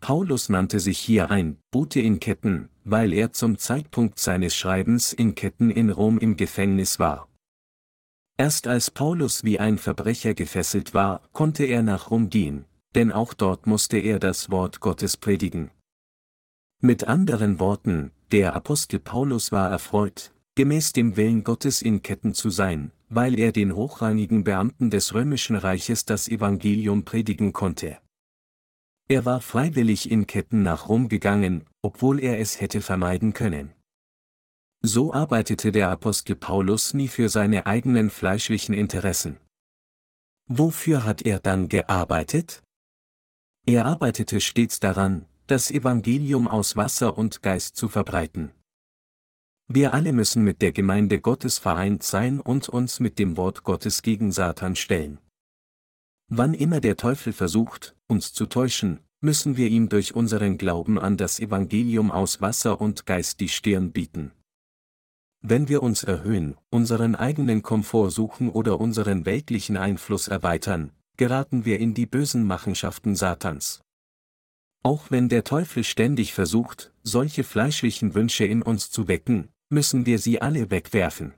Paulus nannte sich hier ein Bote in Ketten, weil er zum Zeitpunkt seines Schreibens in Ketten in Rom im Gefängnis war. Erst als Paulus wie ein Verbrecher gefesselt war, konnte er nach Rom gehen, denn auch dort musste er das Wort Gottes predigen. Mit anderen Worten, der Apostel Paulus war erfreut, gemäß dem Willen Gottes in Ketten zu sein, weil er den hochrangigen Beamten des römischen Reiches das Evangelium predigen konnte. Er war freiwillig in Ketten nach Rom gegangen, obwohl er es hätte vermeiden können. So arbeitete der Apostel Paulus nie für seine eigenen fleischlichen Interessen. Wofür hat er dann gearbeitet? Er arbeitete stets daran, das Evangelium aus Wasser und Geist zu verbreiten. Wir alle müssen mit der Gemeinde Gottes vereint sein und uns mit dem Wort Gottes gegen Satan stellen. Wann immer der Teufel versucht, uns zu täuschen, müssen wir ihm durch unseren Glauben an das Evangelium aus Wasser und Geist die Stirn bieten. Wenn wir uns erhöhen, unseren eigenen Komfort suchen oder unseren weltlichen Einfluss erweitern, geraten wir in die bösen Machenschaften Satans. Auch wenn der Teufel ständig versucht, solche fleischlichen Wünsche in uns zu wecken, müssen wir sie alle wegwerfen.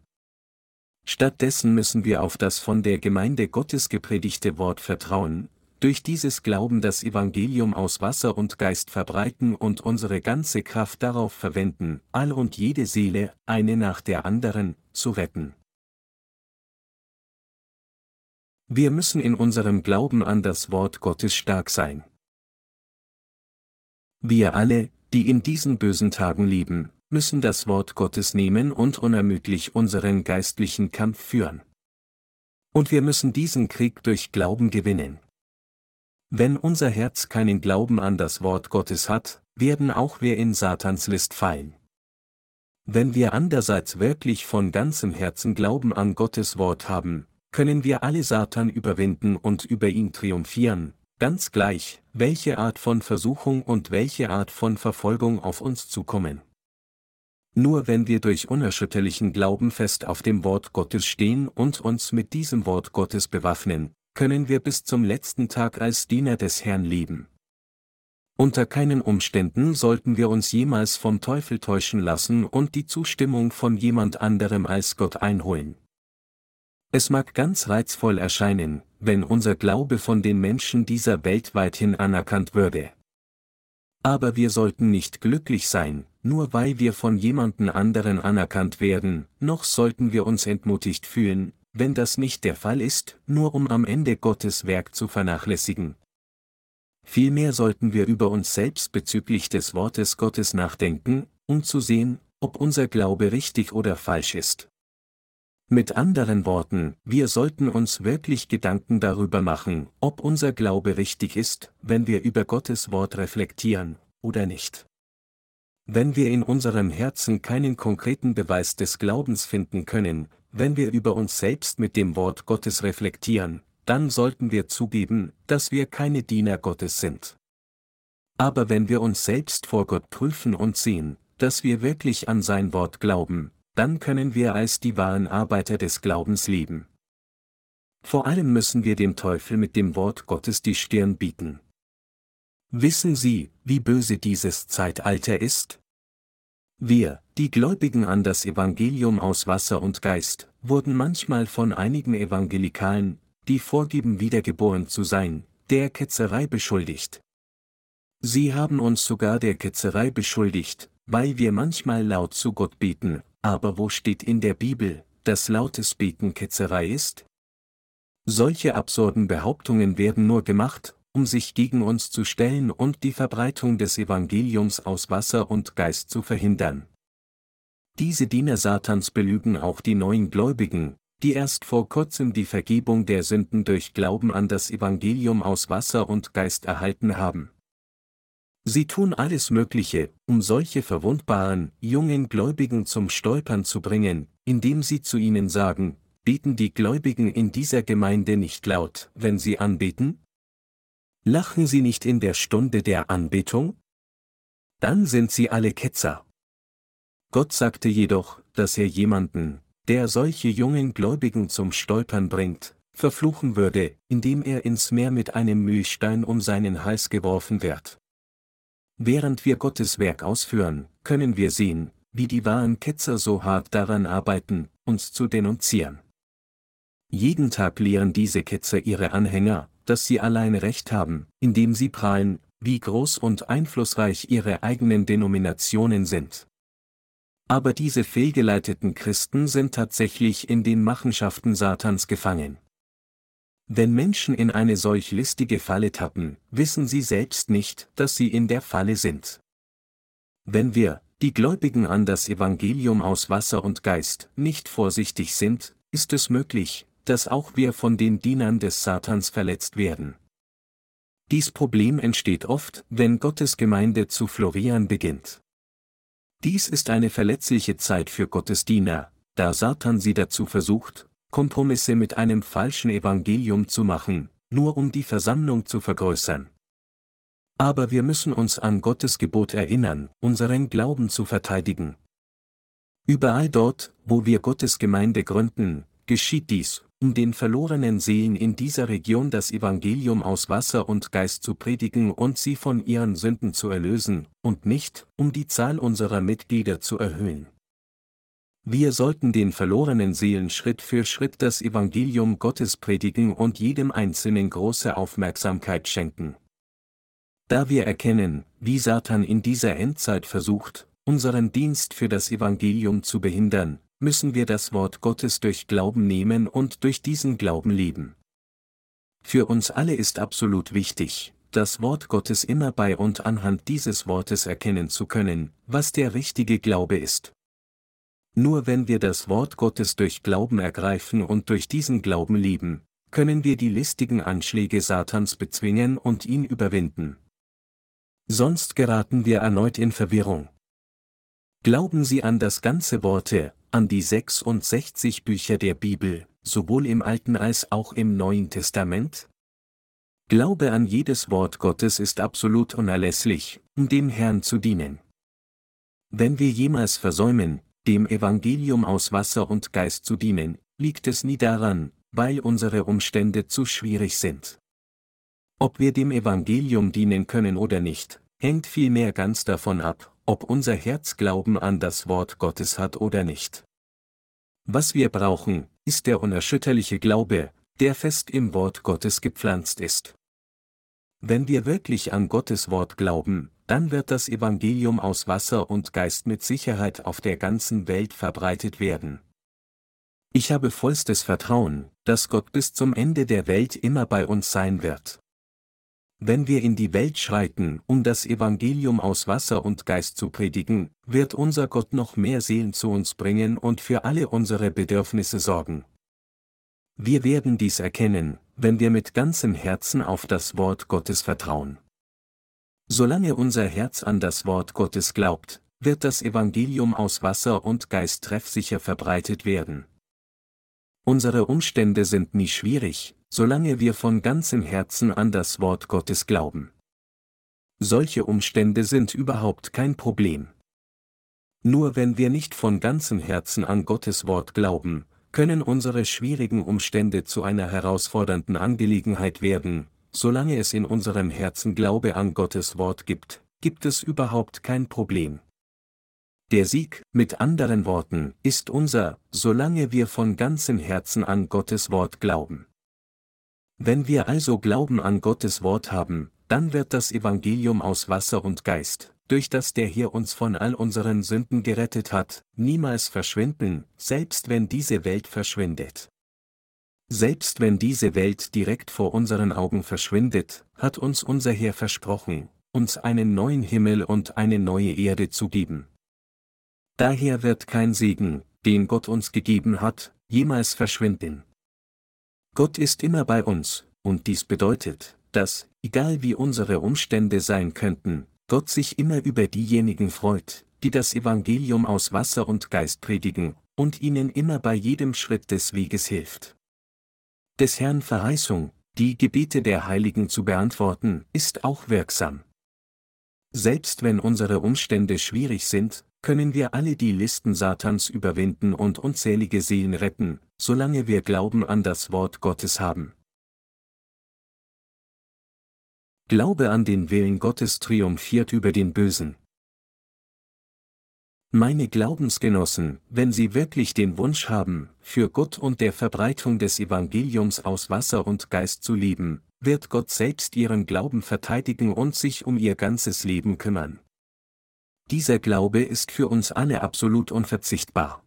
Stattdessen müssen wir auf das von der Gemeinde Gottes gepredigte Wort vertrauen, durch dieses Glauben das Evangelium aus Wasser und Geist verbreiten und unsere ganze Kraft darauf verwenden, all und jede Seele, eine nach der anderen, zu retten. Wir müssen in unserem Glauben an das Wort Gottes stark sein. Wir alle, die in diesen bösen Tagen leben, müssen das Wort Gottes nehmen und unermüdlich unseren geistlichen Kampf führen. Und wir müssen diesen Krieg durch Glauben gewinnen. Wenn unser Herz keinen Glauben an das Wort Gottes hat, werden auch wir in Satans List fallen. Wenn wir andererseits wirklich von ganzem Herzen Glauben an Gottes Wort haben, können wir alle Satan überwinden und über ihn triumphieren, ganz gleich, welche Art von Versuchung und welche Art von Verfolgung auf uns zukommen. Nur wenn wir durch unerschütterlichen Glauben fest auf dem Wort Gottes stehen und uns mit diesem Wort Gottes bewaffnen, können wir bis zum letzten Tag als Diener des Herrn leben. Unter keinen Umständen sollten wir uns jemals vom Teufel täuschen lassen und die Zustimmung von jemand anderem als Gott einholen. Es mag ganz reizvoll erscheinen, wenn unser Glaube von den Menschen dieser Welt weithin anerkannt würde. Aber wir sollten nicht glücklich sein, nur weil wir von jemanden anderen anerkannt werden, noch sollten wir uns entmutigt fühlen, wenn das nicht der Fall ist, nur um am Ende Gottes Werk zu vernachlässigen. Vielmehr sollten wir über uns selbst bezüglich des Wortes Gottes nachdenken, um zu sehen, ob unser Glaube richtig oder falsch ist. Mit anderen Worten, wir sollten uns wirklich Gedanken darüber machen, ob unser Glaube richtig ist, wenn wir über Gottes Wort reflektieren, oder nicht. Wenn wir in unserem Herzen keinen konkreten Beweis des Glaubens finden können, wenn wir über uns selbst mit dem Wort Gottes reflektieren, dann sollten wir zugeben, dass wir keine Diener Gottes sind. Aber wenn wir uns selbst vor Gott prüfen und sehen, dass wir wirklich an sein Wort glauben, dann können wir als die wahren Arbeiter des Glaubens leben. Vor allem müssen wir dem Teufel mit dem Wort Gottes die Stirn bieten. Wissen Sie, wie böse dieses Zeitalter ist? Wir, die Gläubigen an das Evangelium aus Wasser und Geist, wurden manchmal von einigen Evangelikalen, die vorgeben wiedergeboren zu sein, der Ketzerei beschuldigt. Sie haben uns sogar der Ketzerei beschuldigt, weil wir manchmal laut zu Gott beten, aber wo steht in der Bibel, dass lautes Beten Ketzerei ist? Solche absurden Behauptungen werden nur gemacht, um sich gegen uns zu stellen und die Verbreitung des Evangeliums aus Wasser und Geist zu verhindern. Diese Diener Satans belügen auch die neuen Gläubigen, die erst vor kurzem die Vergebung der Sünden durch Glauben an das Evangelium aus Wasser und Geist erhalten haben. Sie tun alles Mögliche, um solche verwundbaren, jungen Gläubigen zum Stolpern zu bringen, indem sie zu ihnen sagen, beten die Gläubigen in dieser Gemeinde nicht laut, wenn sie anbeten? Lachen sie nicht in der Stunde der Anbetung? Dann sind sie alle Ketzer. Gott sagte jedoch, dass er jemanden, der solche jungen Gläubigen zum Stolpern bringt, verfluchen würde, indem er ins Meer mit einem Mühlstein um seinen Hals geworfen wird. Während wir Gottes Werk ausführen, können wir sehen, wie die wahren Ketzer so hart daran arbeiten, uns zu denunzieren. Jeden Tag lehren diese Ketzer ihre Anhänger, dass sie allein Recht haben, indem sie prahlen, wie groß und einflussreich ihre eigenen Denominationen sind. Aber diese fehlgeleiteten Christen sind tatsächlich in den Machenschaften Satans gefangen. Wenn Menschen in eine solch listige Falle tappen, wissen sie selbst nicht, dass sie in der Falle sind. Wenn wir, die Gläubigen an das Evangelium aus Wasser und Geist, nicht vorsichtig sind, ist es möglich, dass auch wir von den Dienern des Satans verletzt werden. Dies Problem entsteht oft, wenn Gottes Gemeinde zu florieren beginnt. Dies ist eine verletzliche Zeit für Gottes Diener, da Satan sie dazu versucht, Kompromisse mit einem falschen Evangelium zu machen, nur um die Versammlung zu vergrößern. Aber wir müssen uns an Gottes Gebot erinnern, unseren Glauben zu verteidigen. Überall dort, wo wir Gottes Gemeinde gründen, geschieht dies, um den verlorenen Seelen in dieser Region das Evangelium aus Wasser und Geist zu predigen und sie von ihren Sünden zu erlösen, und nicht, um die Zahl unserer Mitglieder zu erhöhen. Wir sollten den verlorenen Seelen Schritt für Schritt das Evangelium Gottes predigen und jedem Einzelnen große Aufmerksamkeit schenken. Da wir erkennen, wie Satan in dieser Endzeit versucht, unseren Dienst für das Evangelium zu behindern, müssen wir das Wort Gottes durch Glauben nehmen und durch diesen Glauben leben. Für uns alle ist absolut wichtig, das Wort Gottes immer bei und anhand dieses Wortes erkennen zu können, was der richtige Glaube ist. Nur wenn wir das Wort Gottes durch Glauben ergreifen und durch diesen Glauben lieben, können wir die listigen Anschläge Satans bezwingen und ihn überwinden. Sonst geraten wir erneut in Verwirrung. Glauben Sie an das ganze Worte, an die 66 Bücher der Bibel, sowohl im Alten als auch im Neuen Testament? Glaube an jedes Wort Gottes ist absolut unerlässlich, um dem Herrn zu dienen. Wenn wir jemals versäumen, dem Evangelium aus Wasser und Geist zu dienen, liegt es nie daran, weil unsere Umstände zu schwierig sind. Ob wir dem Evangelium dienen können oder nicht, hängt vielmehr ganz davon ab, ob unser Herz Glauben an das Wort Gottes hat oder nicht. Was wir brauchen, ist der unerschütterliche Glaube, der fest im Wort Gottes gepflanzt ist. Wenn wir wirklich an Gottes Wort glauben, dann wird das Evangelium aus Wasser und Geist mit Sicherheit auf der ganzen Welt verbreitet werden. Ich habe vollstes Vertrauen, dass Gott bis zum Ende der Welt immer bei uns sein wird. Wenn wir in die Welt schreiten, um das Evangelium aus Wasser und Geist zu predigen, wird unser Gott noch mehr Seelen zu uns bringen und für alle unsere Bedürfnisse sorgen. Wir werden dies erkennen, wenn wir mit ganzem Herzen auf das Wort Gottes vertrauen. Solange unser Herz an das Wort Gottes glaubt, wird das Evangelium aus Wasser und Geist treffsicher verbreitet werden. Unsere Umstände sind nie schwierig, solange wir von ganzem Herzen an das Wort Gottes glauben. Solche Umstände sind überhaupt kein Problem. Nur wenn wir nicht von ganzem Herzen an Gottes Wort glauben, können unsere schwierigen Umstände zu einer herausfordernden Angelegenheit werden, solange es in unserem Herzen Glaube an Gottes Wort gibt, gibt es überhaupt kein Problem. Der Sieg, mit anderen Worten, ist unser, solange wir von ganzem Herzen an Gottes Wort glauben. Wenn wir also Glauben an Gottes Wort haben, dann wird das Evangelium aus Wasser und Geist, durch das der hier uns von all unseren Sünden gerettet hat, niemals verschwinden, selbst wenn diese Welt verschwindet. Selbst wenn diese Welt direkt vor unseren Augen verschwindet, hat uns unser Herr versprochen, uns einen neuen Himmel und eine neue Erde zu geben. Daher wird kein Segen, den Gott uns gegeben hat, jemals verschwinden. Gott ist immer bei uns, und dies bedeutet, dass, egal wie unsere Umstände sein könnten, Gott sich immer über diejenigen freut, die das Evangelium aus Wasser und Geist predigen, und ihnen immer bei jedem Schritt des Weges hilft. Des Herrn Verheißung, die Gebete der Heiligen zu beantworten, ist auch wirksam. Selbst wenn unsere Umstände schwierig sind, können wir alle die Listen Satans überwinden und unzählige Seelen retten, solange wir Glauben an das Wort Gottes haben. Glaube an den Willen Gottes triumphiert über den Bösen. Meine Glaubensgenossen, wenn Sie wirklich den Wunsch haben, für Gott und der Verbreitung des Evangeliums aus Wasser und Geist zu leben, wird Gott selbst Ihren Glauben verteidigen und sich um Ihr ganzes Leben kümmern. Dieser Glaube ist für uns alle absolut unverzichtbar.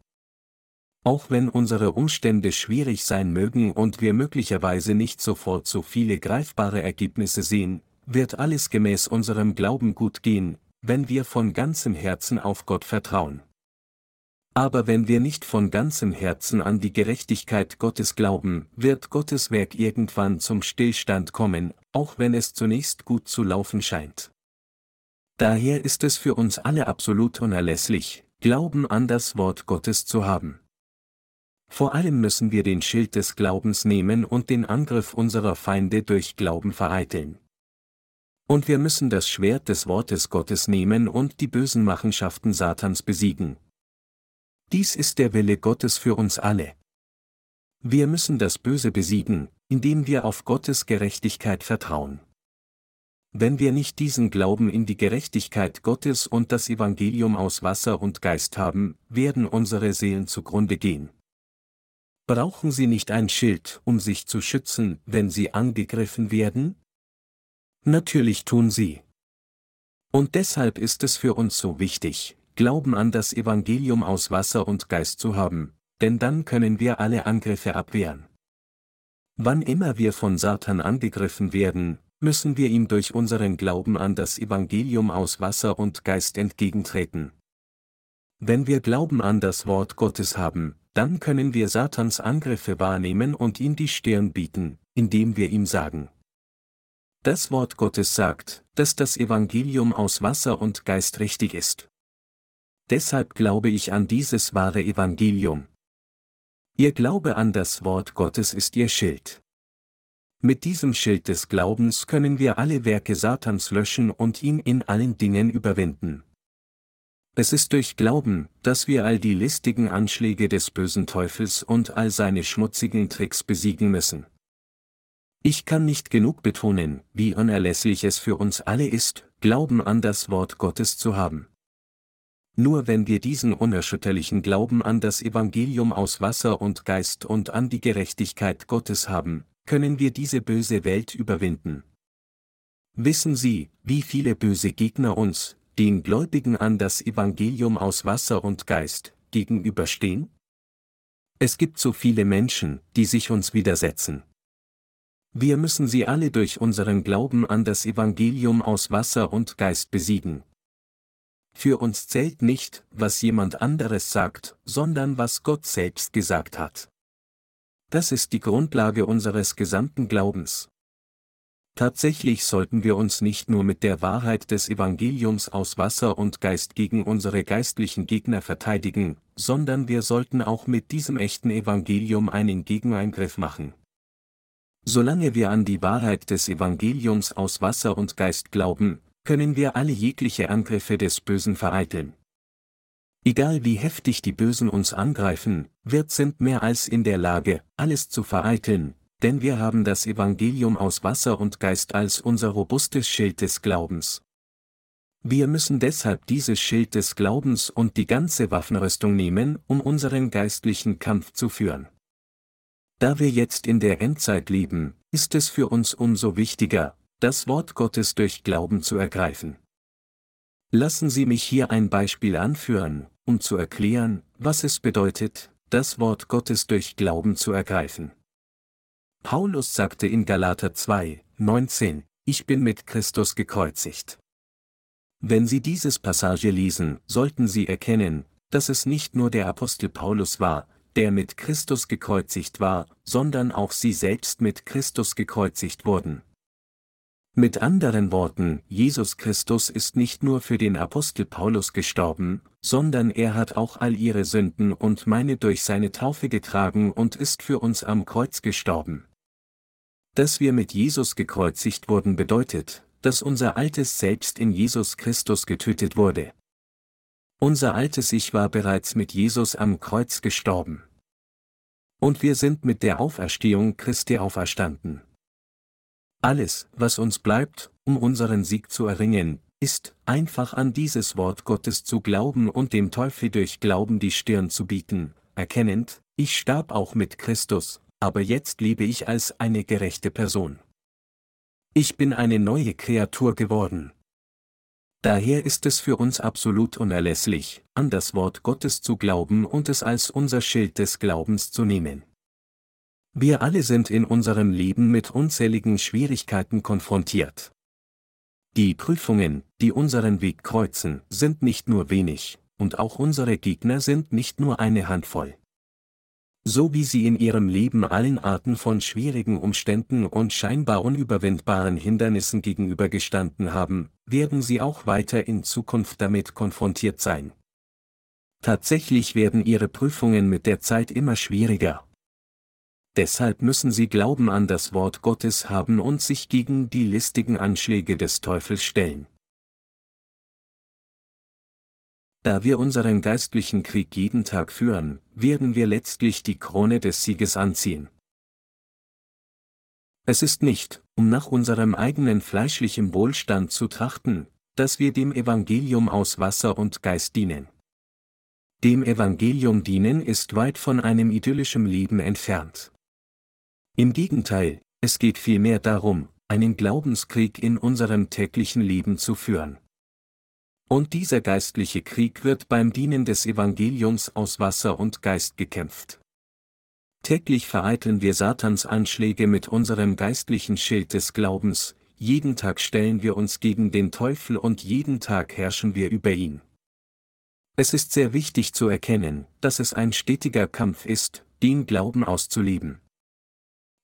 Auch wenn unsere Umstände schwierig sein mögen und wir möglicherweise nicht sofort so viele greifbare Ergebnisse sehen, wird alles gemäß unserem Glauben gut gehen, wenn wir von ganzem Herzen auf Gott vertrauen. Aber wenn wir nicht von ganzem Herzen an die Gerechtigkeit Gottes glauben, wird Gottes Werk irgendwann zum Stillstand kommen, auch wenn es zunächst gut zu laufen scheint. Daher ist es für uns alle absolut unerlässlich, Glauben an das Wort Gottes zu haben. Vor allem müssen wir den Schild des Glaubens nehmen und den Angriff unserer Feinde durch Glauben vereiteln. Und wir müssen das Schwert des Wortes Gottes nehmen und die bösen Machenschaften Satans besiegen. Dies ist der Wille Gottes für uns alle. Wir müssen das Böse besiegen, indem wir auf Gottes Gerechtigkeit vertrauen. Wenn wir nicht diesen Glauben in die Gerechtigkeit Gottes und das Evangelium aus Wasser und Geist haben, werden unsere Seelen zugrunde gehen. Brauchen sie nicht ein Schild, um sich zu schützen, wenn sie angegriffen werden? Natürlich tun sie. Und deshalb ist es für uns so wichtig, Glauben an das Evangelium aus Wasser und Geist zu haben, denn dann können wir alle Angriffe abwehren. Wann immer wir von Satan angegriffen werden, müssen wir ihm durch unseren Glauben an das Evangelium aus Wasser und Geist entgegentreten. Wenn wir Glauben an das Wort Gottes haben, dann können wir Satans Angriffe wahrnehmen und ihm die Stirn bieten, indem wir ihm sagen, das Wort Gottes sagt, dass das Evangelium aus Wasser und Geist richtig ist. Deshalb glaube ich an dieses wahre Evangelium. Ihr Glaube an das Wort Gottes ist ihr Schild. Mit diesem Schild des Glaubens können wir alle Werke Satans löschen und ihn in allen Dingen überwinden. Es ist durch Glauben, dass wir all die listigen Anschläge des bösen Teufels und all seine schmutzigen Tricks besiegen müssen. Ich kann nicht genug betonen, wie unerlässlich es für uns alle ist, Glauben an das Wort Gottes zu haben. Nur wenn wir diesen unerschütterlichen Glauben an das Evangelium aus Wasser und Geist und an die Gerechtigkeit Gottes haben, können wir diese böse Welt überwinden. Wissen Sie, wie viele böse Gegner uns, den Gläubigen an das Evangelium aus Wasser und Geist, gegenüberstehen? Es gibt so viele Menschen, die sich uns widersetzen. Wir müssen sie alle durch unseren Glauben an das Evangelium aus Wasser und Geist besiegen. Für uns zählt nicht, was jemand anderes sagt, sondern was Gott selbst gesagt hat. Das ist die Grundlage unseres gesamten Glaubens. Tatsächlich sollten wir uns nicht nur mit der Wahrheit des Evangeliums aus Wasser und Geist gegen unsere geistlichen Gegner verteidigen, sondern wir sollten auch mit diesem echten Evangelium einen Gegeneingriff machen. Solange wir an die Wahrheit des Evangeliums aus Wasser und Geist glauben, können wir alle jegliche Angriffe des Bösen vereiteln. Egal wie heftig die Bösen uns angreifen, wir sind mehr als in der Lage, alles zu vereiteln, denn wir haben das Evangelium aus Wasser und Geist als unser robustes Schild des Glaubens. Wir müssen deshalb dieses Schild des Glaubens und die ganze Waffenrüstung nehmen, um unseren geistlichen Kampf zu führen. Da wir jetzt in der Endzeit leben, ist es für uns umso wichtiger, das Wort Gottes durch Glauben zu ergreifen. Lassen Sie mich hier ein Beispiel anführen, um zu erklären, was es bedeutet, das Wort Gottes durch Glauben zu ergreifen. Paulus sagte in Galater 2, 19, Ich bin mit Christus gekreuzigt. Wenn Sie dieses Passage lesen, sollten Sie erkennen, dass es nicht nur der Apostel Paulus war, der mit Christus gekreuzigt war, sondern auch Sie selbst mit Christus gekreuzigt wurden. Mit anderen Worten, Jesus Christus ist nicht nur für den Apostel Paulus gestorben, sondern er hat auch all ihre Sünden und meine durch seine Taufe getragen und ist für uns am Kreuz gestorben. Dass wir mit Jesus gekreuzigt wurden bedeutet, dass unser altes Selbst in Jesus Christus getötet wurde. Unser altes Ich war bereits mit Jesus am Kreuz gestorben. Und wir sind mit der Auferstehung Christi auferstanden. Alles, was uns bleibt, um unseren Sieg zu erringen, ist, einfach an dieses Wort Gottes zu glauben und dem Teufel durch Glauben die Stirn zu bieten, erkennend, ich starb auch mit Christus, aber jetzt lebe ich als eine gerechte Person. Ich bin eine neue Kreatur geworden. Daher ist es für uns absolut unerlässlich, an das Wort Gottes zu glauben und es als unser Schild des Glaubens zu nehmen. Wir alle sind in unserem Leben mit unzähligen Schwierigkeiten konfrontiert. Die Prüfungen, die unseren Weg kreuzen, sind nicht nur wenig, und auch unsere Gegner sind nicht nur eine Handvoll. So wie sie in ihrem Leben allen Arten von schwierigen Umständen und scheinbar unüberwindbaren Hindernissen gegenübergestanden haben, werden sie auch weiter in Zukunft damit konfrontiert sein. Tatsächlich werden ihre Prüfungen mit der Zeit immer schwieriger, Deshalb müssen sie Glauben an das Wort Gottes haben und sich gegen die listigen Anschläge des Teufels stellen. Da wir unseren geistlichen Krieg jeden Tag führen, werden wir letztlich die Krone des Sieges anziehen. Es ist nicht, um nach unserem eigenen fleischlichen Wohlstand zu trachten, dass wir dem Evangelium aus Wasser und Geist dienen. Dem Evangelium dienen ist weit von einem idyllischen Leben entfernt. Im Gegenteil, es geht vielmehr darum, einen Glaubenskrieg in unserem täglichen Leben zu führen. Und dieser geistliche Krieg wird beim Dienen des Evangeliums aus Wasser und Geist gekämpft. Täglich vereiteln wir Satans Anschläge mit unserem geistlichen Schild des Glaubens, jeden Tag stellen wir uns gegen den Teufel und jeden Tag herrschen wir über ihn. Es ist sehr wichtig zu erkennen, dass es ein stetiger Kampf ist, den Glauben auszuleben.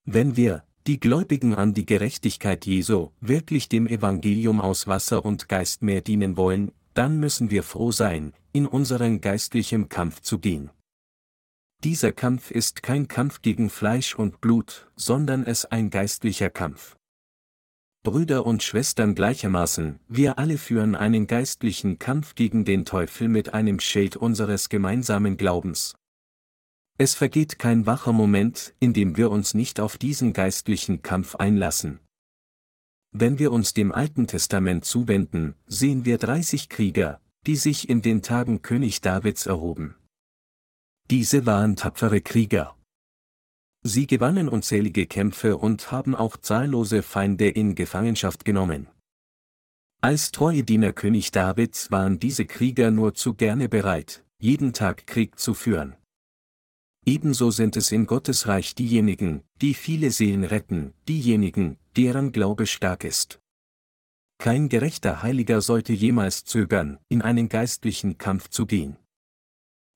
Wenn wir, die Gläubigen an die Gerechtigkeit Jesu, wirklich dem Evangelium aus Wasser und Geist mehr dienen wollen, dann müssen wir froh sein, in unseren geistlichen Kampf zu gehen. Dieser Kampf ist kein Kampf gegen Fleisch und Blut, sondern es ein geistlicher Kampf. Brüder und Schwestern gleichermaßen, wir alle führen einen geistlichen Kampf gegen den Teufel mit einem Schild unseres gemeinsamen Glaubens. Es vergeht kein wacher Moment, in dem wir uns nicht auf diesen geistlichen Kampf einlassen. Wenn wir uns dem Alten Testament zuwenden, sehen wir 30 Krieger, die sich in den Tagen König Davids erhoben. Diese waren tapfere Krieger. Sie gewannen unzählige Kämpfe und haben auch zahllose Feinde in Gefangenschaft genommen. Als treue Diener König Davids waren diese Krieger nur zu gerne bereit, jeden Tag Krieg zu führen. Ebenso sind es in Gottes Reich diejenigen, die viele Seelen retten, diejenigen, deren Glaube stark ist. Kein gerechter Heiliger sollte jemals zögern, in einen geistlichen Kampf zu gehen.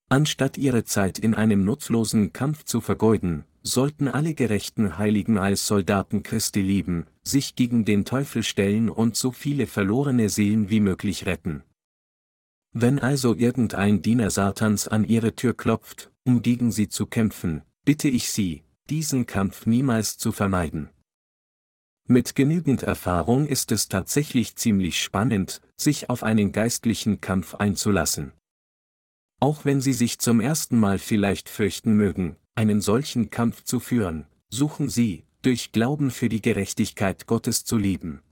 Anstatt ihre Zeit in einem nutzlosen Kampf zu vergeuden, sollten alle gerechten Heiligen als Soldaten Christi lieben, sich gegen den Teufel stellen und so viele verlorene Seelen wie möglich retten. Wenn also irgendein Diener Satans an ihre Tür klopft, um gegen sie zu kämpfen, bitte ich Sie, diesen Kampf niemals zu vermeiden. Mit genügend Erfahrung ist es tatsächlich ziemlich spannend, sich auf einen geistlichen Kampf einzulassen. Auch wenn Sie sich zum ersten Mal vielleicht fürchten mögen, einen solchen Kampf zu führen, suchen Sie, durch Glauben für die Gerechtigkeit Gottes zu lieben.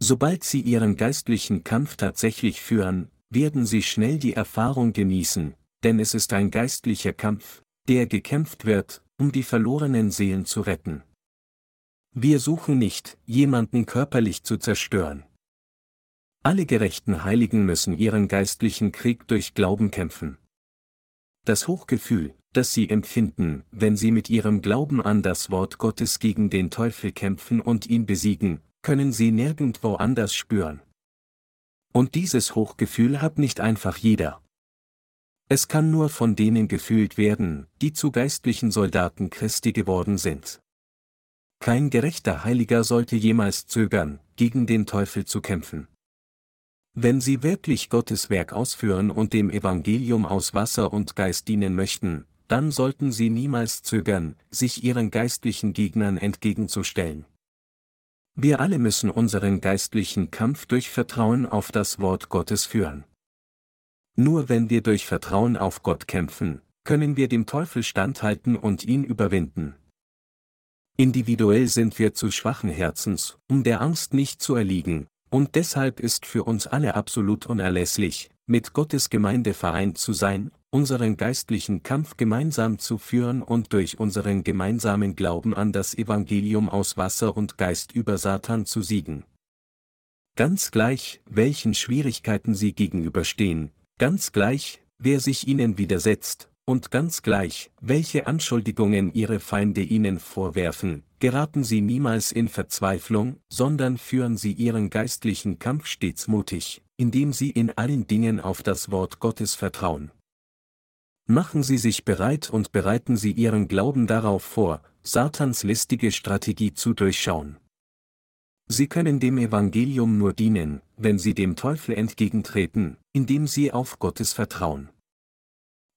Sobald Sie Ihren geistlichen Kampf tatsächlich führen, werden Sie schnell die Erfahrung genießen, denn es ist ein geistlicher Kampf, der gekämpft wird, um die verlorenen Seelen zu retten. Wir suchen nicht, jemanden körperlich zu zerstören. Alle gerechten Heiligen müssen ihren geistlichen Krieg durch Glauben kämpfen. Das Hochgefühl, das sie empfinden, wenn sie mit ihrem Glauben an das Wort Gottes gegen den Teufel kämpfen und ihn besiegen, können sie nirgendwo anders spüren. Und dieses Hochgefühl hat nicht einfach jeder. Es kann nur von denen gefühlt werden, die zu geistlichen Soldaten Christi geworden sind. Kein gerechter Heiliger sollte jemals zögern, gegen den Teufel zu kämpfen. Wenn Sie wirklich Gottes Werk ausführen und dem Evangelium aus Wasser und Geist dienen möchten, dann sollten Sie niemals zögern, sich Ihren geistlichen Gegnern entgegenzustellen. Wir alle müssen unseren geistlichen Kampf durch Vertrauen auf das Wort Gottes führen. Nur wenn wir durch Vertrauen auf Gott kämpfen, können wir dem Teufel standhalten und ihn überwinden. Individuell sind wir zu schwachen Herzens, um der Angst nicht zu erliegen, und deshalb ist für uns alle absolut unerlässlich, mit Gottes Gemeinde vereint zu sein, unseren geistlichen Kampf gemeinsam zu führen und durch unseren gemeinsamen Glauben an das Evangelium aus Wasser und Geist über Satan zu siegen. Ganz gleich, welchen Schwierigkeiten sie gegenüberstehen, ganz gleich, wer sich ihnen widersetzt, und ganz gleich, welche Anschuldigungen ihre Feinde ihnen vorwerfen, geraten sie niemals in Verzweiflung, sondern führen sie ihren geistlichen Kampf stets mutig, indem sie in allen Dingen auf das Wort Gottes vertrauen. Machen Sie sich bereit und bereiten Sie Ihren Glauben darauf vor, Satans listige Strategie zu durchschauen. Sie können dem Evangelium nur dienen, wenn Sie dem Teufel entgegentreten, indem Sie auf Gottes vertrauen.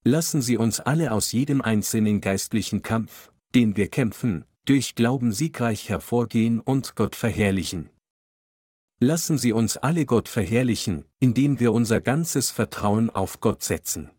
Lassen Sie uns alle aus jedem einzelnen geistlichen Kampf, den wir kämpfen, durch Glauben siegreich hervorgehen und Gott verherrlichen. Lassen Sie uns alle Gott verherrlichen, indem wir unser ganzes Vertrauen auf Gott setzen.